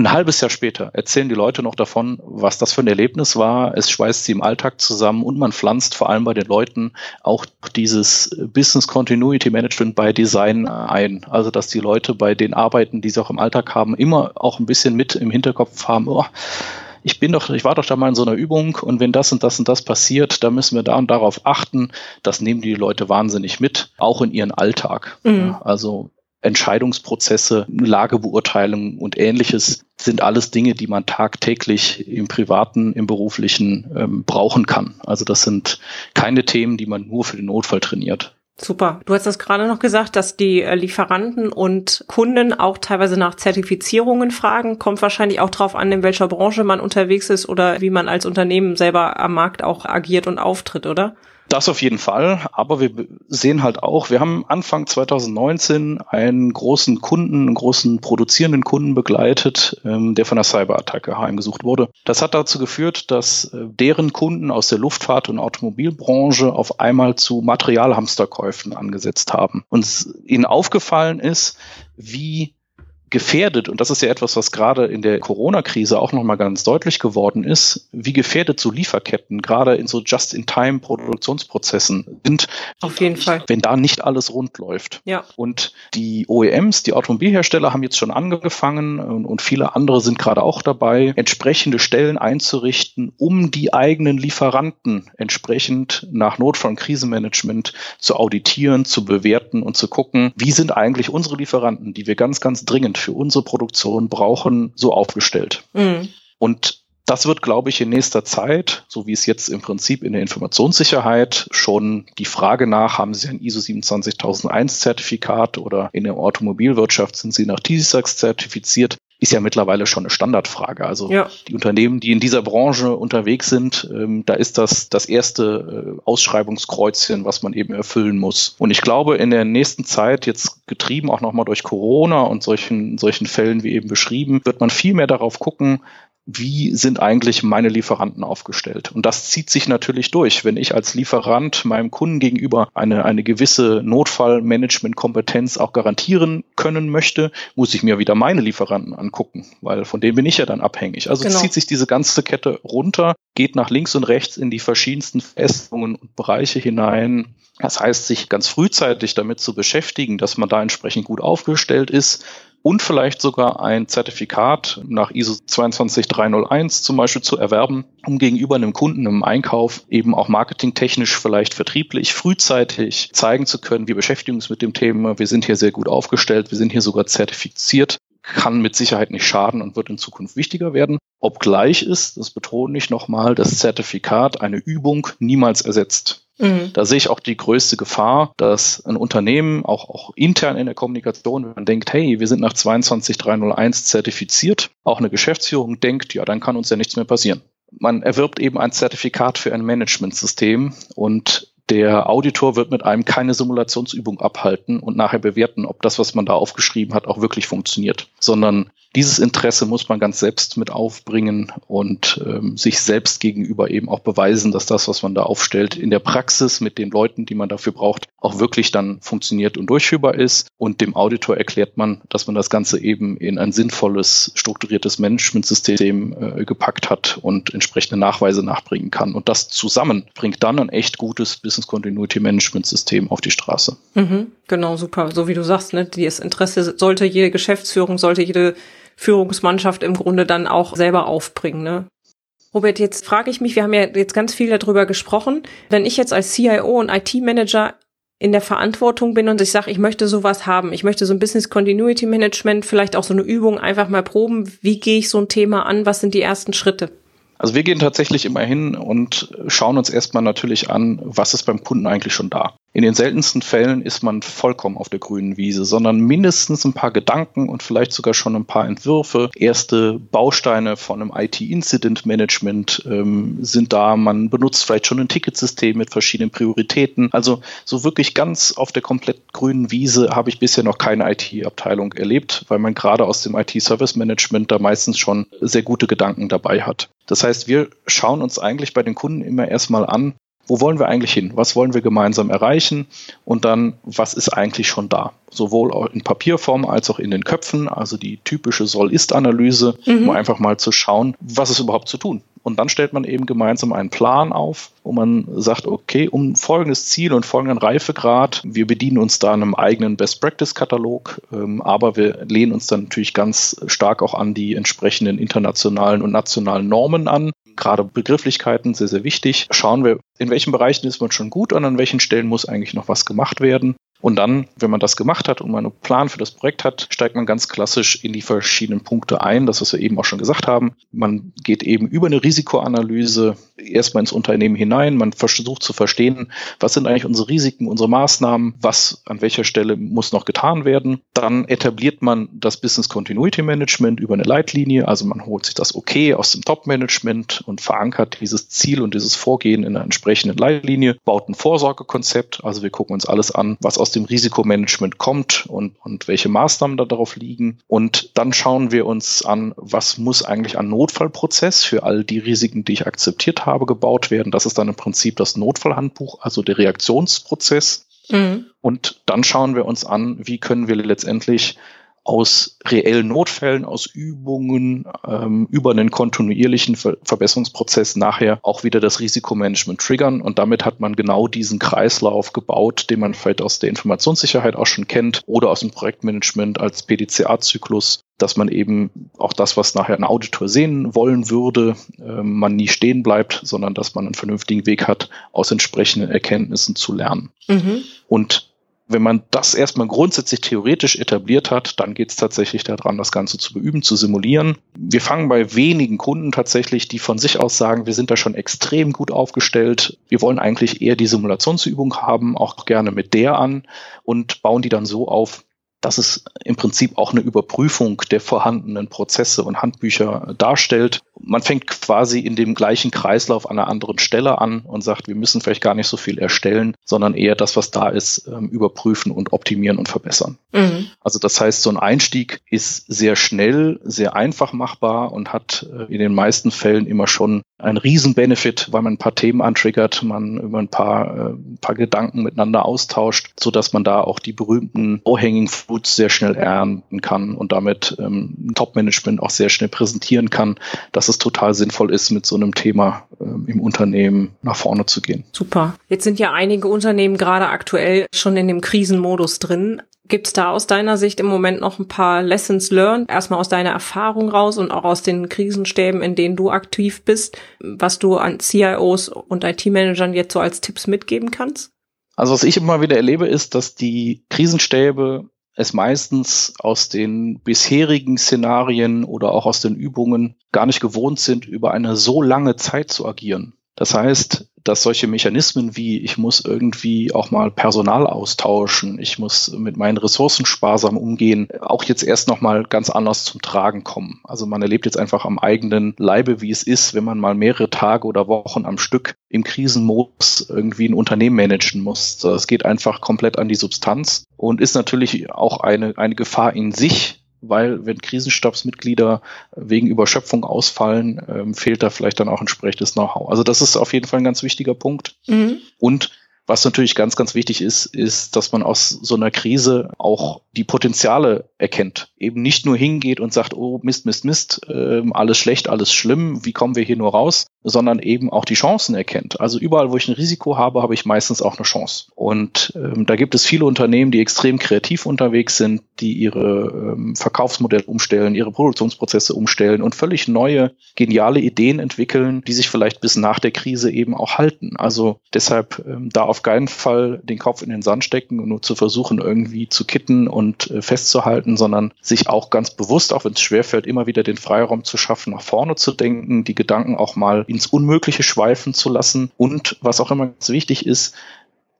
Speaker 2: Ein halbes Jahr später erzählen die Leute noch davon, was das für ein Erlebnis war. Es schweißt sie im Alltag zusammen und man pflanzt vor allem bei den Leuten auch dieses Business Continuity Management bei Design ein. Also, dass die Leute bei den Arbeiten, die sie auch im Alltag haben, immer auch ein bisschen mit im Hinterkopf haben, oh, ich bin doch, ich war doch da mal in so einer Übung und wenn das und das und das passiert, dann müssen wir da und darauf achten. Das nehmen die Leute wahnsinnig mit, auch in ihren Alltag. Mhm. Also Entscheidungsprozesse, Lagebeurteilung und ähnliches sind alles Dinge, die man tagtäglich im privaten, im beruflichen ähm, brauchen kann. Also das sind keine Themen, die man nur für den Notfall trainiert.
Speaker 1: Super. Du hast das gerade noch gesagt, dass die äh, Lieferanten und Kunden auch teilweise nach Zertifizierungen fragen. Kommt wahrscheinlich auch drauf an, in welcher Branche man unterwegs ist oder wie man als Unternehmen selber am Markt auch agiert und auftritt, oder?
Speaker 2: Das auf jeden Fall, aber wir sehen halt auch, wir haben Anfang 2019 einen großen Kunden, einen großen produzierenden Kunden begleitet, ähm, der von einer Cyberattacke heimgesucht wurde. Das hat dazu geführt, dass äh, deren Kunden aus der Luftfahrt- und Automobilbranche auf einmal zu Materialhamsterkäufen angesetzt haben. Und ihnen aufgefallen ist, wie gefährdet, und das ist ja etwas, was gerade in der Corona-Krise auch nochmal ganz deutlich geworden ist, wie gefährdet so Lieferketten gerade in so Just-in-Time-Produktionsprozessen sind.
Speaker 1: Auf jeden Fall.
Speaker 2: Wenn da nicht alles rund läuft.
Speaker 1: Ja.
Speaker 2: Und die OEMs, die Automobilhersteller haben jetzt schon angefangen und, und viele andere sind gerade auch dabei, entsprechende Stellen einzurichten, um die eigenen Lieferanten entsprechend nach Notfall- und Krisenmanagement zu auditieren, zu bewerten und zu gucken, wie sind eigentlich unsere Lieferanten, die wir ganz, ganz dringend für unsere Produktion brauchen, so aufgestellt. Mhm. Und das wird, glaube ich, in nächster Zeit, so wie es jetzt im Prinzip in der Informationssicherheit schon die Frage nach, haben Sie ein ISO 27001 Zertifikat oder in der Automobilwirtschaft sind Sie nach TISAX zertifiziert, ist ja mittlerweile schon eine Standardfrage. Also ja. die Unternehmen, die in dieser Branche unterwegs sind, ähm, da ist das das erste äh, Ausschreibungskreuzchen, was man eben erfüllen muss. Und ich glaube, in der nächsten Zeit, jetzt getrieben auch nochmal durch Corona und solchen, solchen Fällen wie eben beschrieben, wird man viel mehr darauf gucken, wie sind eigentlich meine Lieferanten aufgestellt. Und das zieht sich natürlich durch. Wenn ich als Lieferant meinem Kunden gegenüber eine, eine gewisse Notfallmanagement-Kompetenz auch garantieren können möchte, muss ich mir wieder meine Lieferanten angucken, weil von denen bin ich ja dann abhängig. Also genau. zieht sich diese ganze Kette runter, geht nach links und rechts in die verschiedensten Festungen und Bereiche hinein. Das heißt, sich ganz frühzeitig damit zu beschäftigen, dass man da entsprechend gut aufgestellt ist, und vielleicht sogar ein Zertifikat nach ISO 22301 zum Beispiel zu erwerben, um gegenüber einem Kunden im Einkauf eben auch marketingtechnisch, vielleicht vertrieblich, frühzeitig zeigen zu können, wir beschäftigen uns mit dem Thema, wir sind hier sehr gut aufgestellt, wir sind hier sogar zertifiziert kann mit Sicherheit nicht schaden und wird in Zukunft wichtiger werden. Obgleich ist, das betone ich nochmal, das Zertifikat eine Übung niemals ersetzt. Mhm. Da sehe ich auch die größte Gefahr, dass ein Unternehmen auch, auch intern in der Kommunikation, wenn man denkt, hey, wir sind nach 22301 zertifiziert, auch eine Geschäftsführung denkt, ja, dann kann uns ja nichts mehr passieren. Man erwirbt eben ein Zertifikat für ein Managementsystem und der Auditor wird mit einem keine Simulationsübung abhalten und nachher bewerten, ob das, was man da aufgeschrieben hat, auch wirklich funktioniert, sondern dieses Interesse muss man ganz selbst mit aufbringen und ähm, sich selbst gegenüber eben auch beweisen, dass das, was man da aufstellt, in der Praxis mit den Leuten, die man dafür braucht, auch wirklich dann funktioniert und durchführbar ist. Und dem Auditor erklärt man, dass man das Ganze eben in ein sinnvolles, strukturiertes Managementsystem äh, gepackt hat und entsprechende Nachweise nachbringen kann. Und das zusammen bringt dann ein echt gutes Business Continuity Management System auf die Straße.
Speaker 1: Mhm, genau, super. So wie du sagst, ne, das Interesse sollte jede Geschäftsführung, sollte jede Führungsmannschaft im Grunde dann auch selber aufbringen. Ne? Robert, jetzt frage ich mich, wir haben ja jetzt ganz viel darüber gesprochen. Wenn ich jetzt als CIO und IT-Manager in der Verantwortung bin und ich sage, ich möchte sowas haben, ich möchte so ein Business Continuity Management, vielleicht auch so eine Übung einfach mal proben, wie gehe ich so ein Thema an, was sind die ersten Schritte?
Speaker 2: Also wir gehen tatsächlich immer hin und schauen uns erstmal natürlich an, was ist beim Kunden eigentlich schon da. In den seltensten Fällen ist man vollkommen auf der grünen Wiese, sondern mindestens ein paar Gedanken und vielleicht sogar schon ein paar Entwürfe. Erste Bausteine von einem IT-Incident-Management ähm, sind da. Man benutzt vielleicht schon ein Ticketsystem mit verschiedenen Prioritäten. Also so wirklich ganz auf der komplett grünen Wiese habe ich bisher noch keine IT-Abteilung erlebt, weil man gerade aus dem IT-Service-Management da meistens schon sehr gute Gedanken dabei hat. Das heißt, wir schauen uns eigentlich bei den Kunden immer erstmal an, wo wollen wir eigentlich hin? Was wollen wir gemeinsam erreichen? Und dann, was ist eigentlich schon da? Sowohl in Papierform als auch in den Köpfen, also die typische Soll-Ist-Analyse, mhm. um einfach mal zu schauen, was ist überhaupt zu tun. Und dann stellt man eben gemeinsam einen Plan auf, wo man sagt, okay, um folgendes Ziel und folgenden Reifegrad, wir bedienen uns da einem eigenen Best-Practice-Katalog, ähm, aber wir lehnen uns dann natürlich ganz stark auch an die entsprechenden internationalen und nationalen Normen an gerade Begrifflichkeiten sehr, sehr wichtig. Schauen wir, in welchen Bereichen ist man schon gut und an welchen Stellen muss eigentlich noch was gemacht werden. Und dann, wenn man das gemacht hat und man einen Plan für das Projekt hat, steigt man ganz klassisch in die verschiedenen Punkte ein, das, was wir eben auch schon gesagt haben. Man geht eben über eine Risikoanalyse erstmal ins Unternehmen hinein. Man versucht zu verstehen, was sind eigentlich unsere Risiken, unsere Maßnahmen, was an welcher Stelle muss noch getan werden. Dann etabliert man das Business Continuity Management über eine Leitlinie. Also man holt sich das Okay aus dem Top-Management und verankert dieses Ziel und dieses Vorgehen in einer entsprechenden Leitlinie, baut ein Vorsorgekonzept. Also wir gucken uns alles an, was aus dem Risikomanagement kommt und, und welche Maßnahmen da darauf liegen. Und dann schauen wir uns an, was muss eigentlich an Notfallprozess für all die Risiken, die ich akzeptiert habe, gebaut werden. Das ist dann im Prinzip das Notfallhandbuch, also der Reaktionsprozess. Mhm. Und dann schauen wir uns an, wie können wir letztendlich aus reellen Notfällen, aus Übungen ähm, über einen kontinuierlichen Ver Verbesserungsprozess nachher auch wieder das Risikomanagement triggern. Und damit hat man genau diesen Kreislauf gebaut, den man vielleicht aus der Informationssicherheit auch schon kennt oder aus dem Projektmanagement als PDCA-Zyklus, dass man eben auch das, was nachher ein Auditor sehen wollen würde, äh, man nie stehen bleibt, sondern dass man einen vernünftigen Weg hat, aus entsprechenden Erkenntnissen zu lernen. Mhm. Und wenn man das erstmal grundsätzlich theoretisch etabliert hat, dann geht es tatsächlich daran, das Ganze zu beüben, zu simulieren. Wir fangen bei wenigen Kunden tatsächlich, die von sich aus sagen, wir sind da schon extrem gut aufgestellt. Wir wollen eigentlich eher die Simulationsübung haben, auch gerne mit der an und bauen die dann so auf, dass es im Prinzip auch eine Überprüfung der vorhandenen Prozesse und Handbücher darstellt, man fängt quasi in dem gleichen Kreislauf an einer anderen Stelle an und sagt, wir müssen vielleicht gar nicht so viel erstellen, sondern eher das, was da ist, ähm, überprüfen und optimieren und verbessern. Mhm. Also das heißt, so ein Einstieg ist sehr schnell, sehr einfach machbar und hat äh, in den meisten Fällen immer schon einen Riesen-Benefit, weil man ein paar Themen antriggert, man über ein paar, äh, ein paar Gedanken miteinander austauscht, so dass man da auch die berühmten Low-Hanging Fruits sehr schnell ernten kann und damit ähm, Top-Management auch sehr schnell präsentieren kann, dass es total sinnvoll ist, mit so einem Thema ähm, im Unternehmen nach vorne zu gehen.
Speaker 1: Super. Jetzt sind ja einige Unternehmen gerade aktuell schon in dem Krisenmodus drin. Gibt es da aus deiner Sicht im Moment noch ein paar Lessons learned? Erstmal aus deiner Erfahrung raus und auch aus den Krisenstäben, in denen du aktiv bist, was du an CIOs und IT-Managern jetzt so als Tipps mitgeben kannst?
Speaker 2: Also was ich immer wieder erlebe, ist, dass die Krisenstäbe es meistens aus den bisherigen Szenarien oder auch aus den Übungen gar nicht gewohnt sind, über eine so lange Zeit zu agieren. Das heißt, dass solche Mechanismen wie ich muss irgendwie auch mal Personal austauschen, ich muss mit meinen Ressourcen sparsam umgehen, auch jetzt erst noch mal ganz anders zum Tragen kommen. Also man erlebt jetzt einfach am eigenen Leibe, wie es ist, wenn man mal mehrere Tage oder Wochen am Stück im Krisenmodus irgendwie ein Unternehmen managen muss. Es geht einfach komplett an die Substanz und ist natürlich auch eine, eine Gefahr in sich, weil wenn Krisenstabsmitglieder wegen Überschöpfung ausfallen, ähm, fehlt da vielleicht dann auch entsprechendes Know-how. Also das ist auf jeden Fall ein ganz wichtiger Punkt. Mhm. Und was natürlich ganz, ganz wichtig ist, ist, dass man aus so einer Krise auch die Potenziale erkennt. Eben nicht nur hingeht und sagt, oh Mist, Mist, Mist, äh, alles schlecht, alles schlimm, wie kommen wir hier nur raus, sondern eben auch die Chancen erkennt. Also überall, wo ich ein Risiko habe, habe ich meistens auch eine Chance. Und ähm, da gibt es viele Unternehmen, die extrem kreativ unterwegs sind, die ihre ähm, Verkaufsmodelle umstellen, ihre Produktionsprozesse umstellen und völlig neue, geniale Ideen entwickeln, die sich vielleicht bis nach der Krise eben auch halten. Also deshalb ähm, da auf keinen Fall den Kopf in den Sand stecken und nur zu versuchen, irgendwie zu kitten und äh, festzuhalten, sondern sich auch ganz bewusst, auch wenn es schwerfällt, immer wieder den Freiraum zu schaffen, nach vorne zu denken, die Gedanken auch mal ins Unmögliche schweifen zu lassen. Und was auch immer ganz wichtig ist,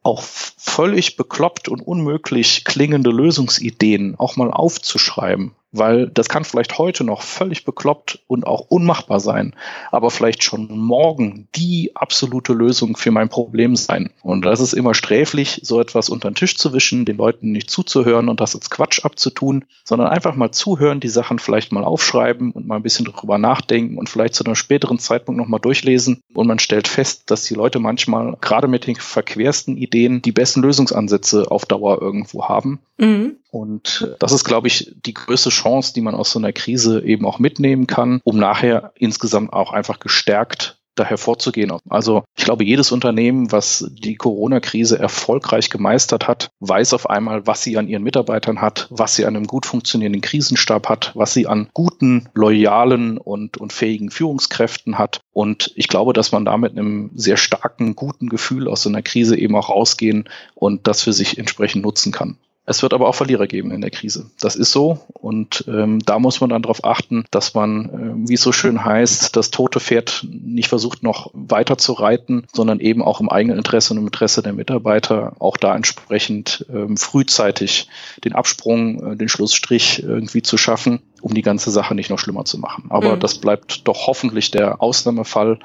Speaker 2: auch völlig bekloppt und unmöglich klingende Lösungsideen auch mal aufzuschreiben weil das kann vielleicht heute noch völlig bekloppt und auch unmachbar sein, aber vielleicht schon morgen die absolute Lösung für mein Problem sein. Und das ist immer sträflich, so etwas unter den Tisch zu wischen, den Leuten nicht zuzuhören und das als Quatsch abzutun, sondern einfach mal zuhören, die Sachen vielleicht mal aufschreiben und mal ein bisschen drüber nachdenken und vielleicht zu einem späteren Zeitpunkt nochmal durchlesen. Und man stellt fest, dass die Leute manchmal gerade mit den verquersten Ideen die besten Lösungsansätze auf Dauer irgendwo haben. Mhm. Und äh, das ist, glaube ich, die größte Chance, die man aus so einer Krise eben auch mitnehmen kann, um nachher insgesamt auch einfach gestärkt da hervorzugehen. Also ich glaube, jedes Unternehmen, was die Corona-Krise erfolgreich gemeistert hat, weiß auf einmal, was sie an ihren Mitarbeitern hat, was sie an einem gut funktionierenden Krisenstab hat, was sie an guten, loyalen und, und fähigen Führungskräften hat. Und ich glaube, dass man da mit einem sehr starken, guten Gefühl aus so einer Krise eben auch rausgehen und das für sich entsprechend nutzen kann. Es wird aber auch Verlierer geben in der Krise. Das ist so. Und ähm, da muss man dann darauf achten, dass man, äh, wie es so schön heißt, das tote Pferd nicht versucht, noch weiter zu reiten, sondern eben auch im eigenen Interesse und im Interesse der Mitarbeiter auch da entsprechend ähm, frühzeitig den Absprung, äh, den Schlussstrich irgendwie zu schaffen, um die ganze Sache nicht noch schlimmer zu machen. Aber mhm. das bleibt doch hoffentlich der Ausnahmefall,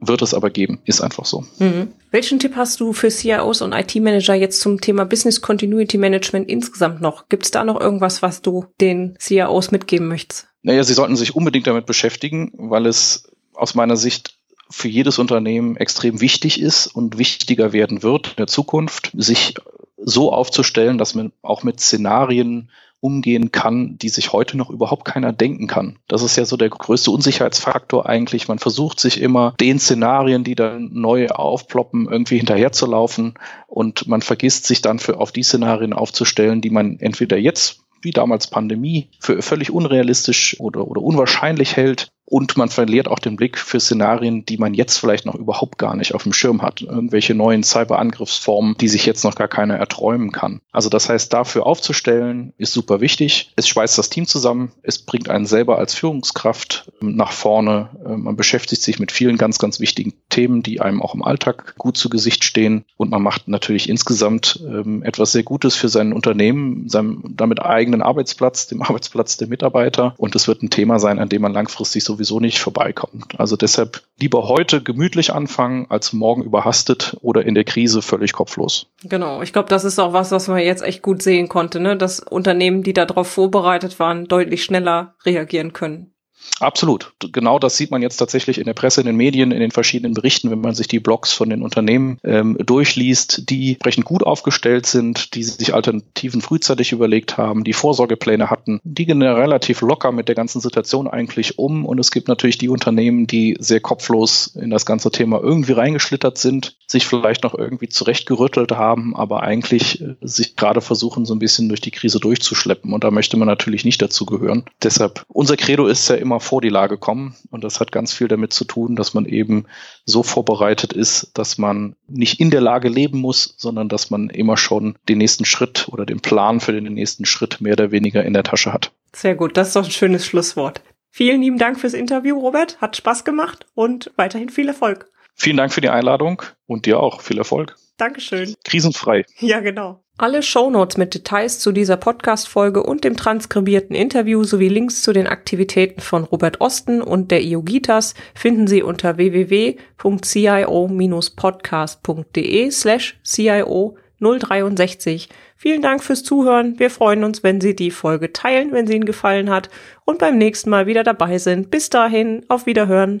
Speaker 2: wird es aber geben, ist einfach so.
Speaker 1: Mhm. Welchen Tipp hast du für CIOs und IT-Manager jetzt zum Thema Business Continuity Management insgesamt noch? Gibt es da noch irgendwas, was du den CIOs mitgeben möchtest?
Speaker 2: Naja, sie sollten sich unbedingt damit beschäftigen, weil es aus meiner Sicht für jedes Unternehmen extrem wichtig ist und wichtiger werden wird in der Zukunft, sich so aufzustellen, dass man auch mit Szenarien umgehen kann, die sich heute noch überhaupt keiner denken kann. Das ist ja so der größte Unsicherheitsfaktor eigentlich. Man versucht sich immer den Szenarien, die dann neu aufploppen, irgendwie hinterherzulaufen und man vergisst sich dann für auf die Szenarien aufzustellen, die man entweder jetzt wie damals Pandemie für völlig unrealistisch oder, oder unwahrscheinlich hält und man verliert auch den Blick für Szenarien, die man jetzt vielleicht noch überhaupt gar nicht auf dem Schirm hat. Irgendwelche neuen Cyberangriffsformen, die sich jetzt noch gar keiner erträumen kann. Also das heißt, dafür aufzustellen, ist super wichtig. Es schweißt das Team zusammen. Es bringt einen selber als Führungskraft nach vorne. Man beschäftigt sich mit vielen ganz, ganz wichtigen Themen, die einem auch im Alltag gut zu Gesicht stehen. Und man macht natürlich insgesamt ähm, etwas sehr Gutes für sein Unternehmen, seinem damit eigenen Arbeitsplatz, dem Arbeitsplatz der Mitarbeiter. Und es wird ein Thema sein, an dem man langfristig so sowieso nicht vorbeikommt. Also deshalb lieber heute gemütlich anfangen, als morgen überhastet oder in der Krise völlig kopflos.
Speaker 1: Genau, ich glaube, das ist auch was, was man jetzt echt gut sehen konnte, ne? dass Unternehmen, die darauf vorbereitet waren, deutlich schneller reagieren können.
Speaker 2: Absolut. Genau das sieht man jetzt tatsächlich in der Presse, in den Medien, in den verschiedenen Berichten, wenn man sich die Blogs von den Unternehmen ähm, durchliest, die entsprechend gut aufgestellt sind, die sich Alternativen frühzeitig überlegt haben, die Vorsorgepläne hatten. Die gehen relativ locker mit der ganzen Situation eigentlich um. Und es gibt natürlich die Unternehmen, die sehr kopflos in das ganze Thema irgendwie reingeschlittert sind, sich vielleicht noch irgendwie zurechtgerüttelt haben, aber eigentlich äh, sich gerade versuchen, so ein bisschen durch die Krise durchzuschleppen. Und da möchte man natürlich nicht dazu gehören. Deshalb, unser Credo ist ja immer vor die Lage kommen. Und das hat ganz viel damit zu tun, dass man eben so vorbereitet ist, dass man nicht in der Lage leben muss, sondern dass man immer schon den nächsten Schritt oder den Plan für den nächsten Schritt mehr oder weniger in der Tasche hat.
Speaker 1: Sehr gut, das ist doch ein schönes Schlusswort. Vielen lieben Dank fürs Interview, Robert. Hat Spaß gemacht und weiterhin viel Erfolg.
Speaker 2: Vielen Dank für die Einladung und dir auch viel Erfolg.
Speaker 1: Dankeschön.
Speaker 2: Krisenfrei.
Speaker 1: Ja, genau. Alle Shownotes mit Details zu dieser Podcast-Folge und dem transkribierten Interview sowie Links zu den Aktivitäten von Robert Osten und der IOGITAS finden Sie unter www.cio-podcast.de slash CIO 063. Vielen Dank fürs Zuhören. Wir freuen uns, wenn Sie die Folge teilen, wenn sie Ihnen gefallen hat und beim nächsten Mal wieder dabei sind. Bis dahin, auf Wiederhören.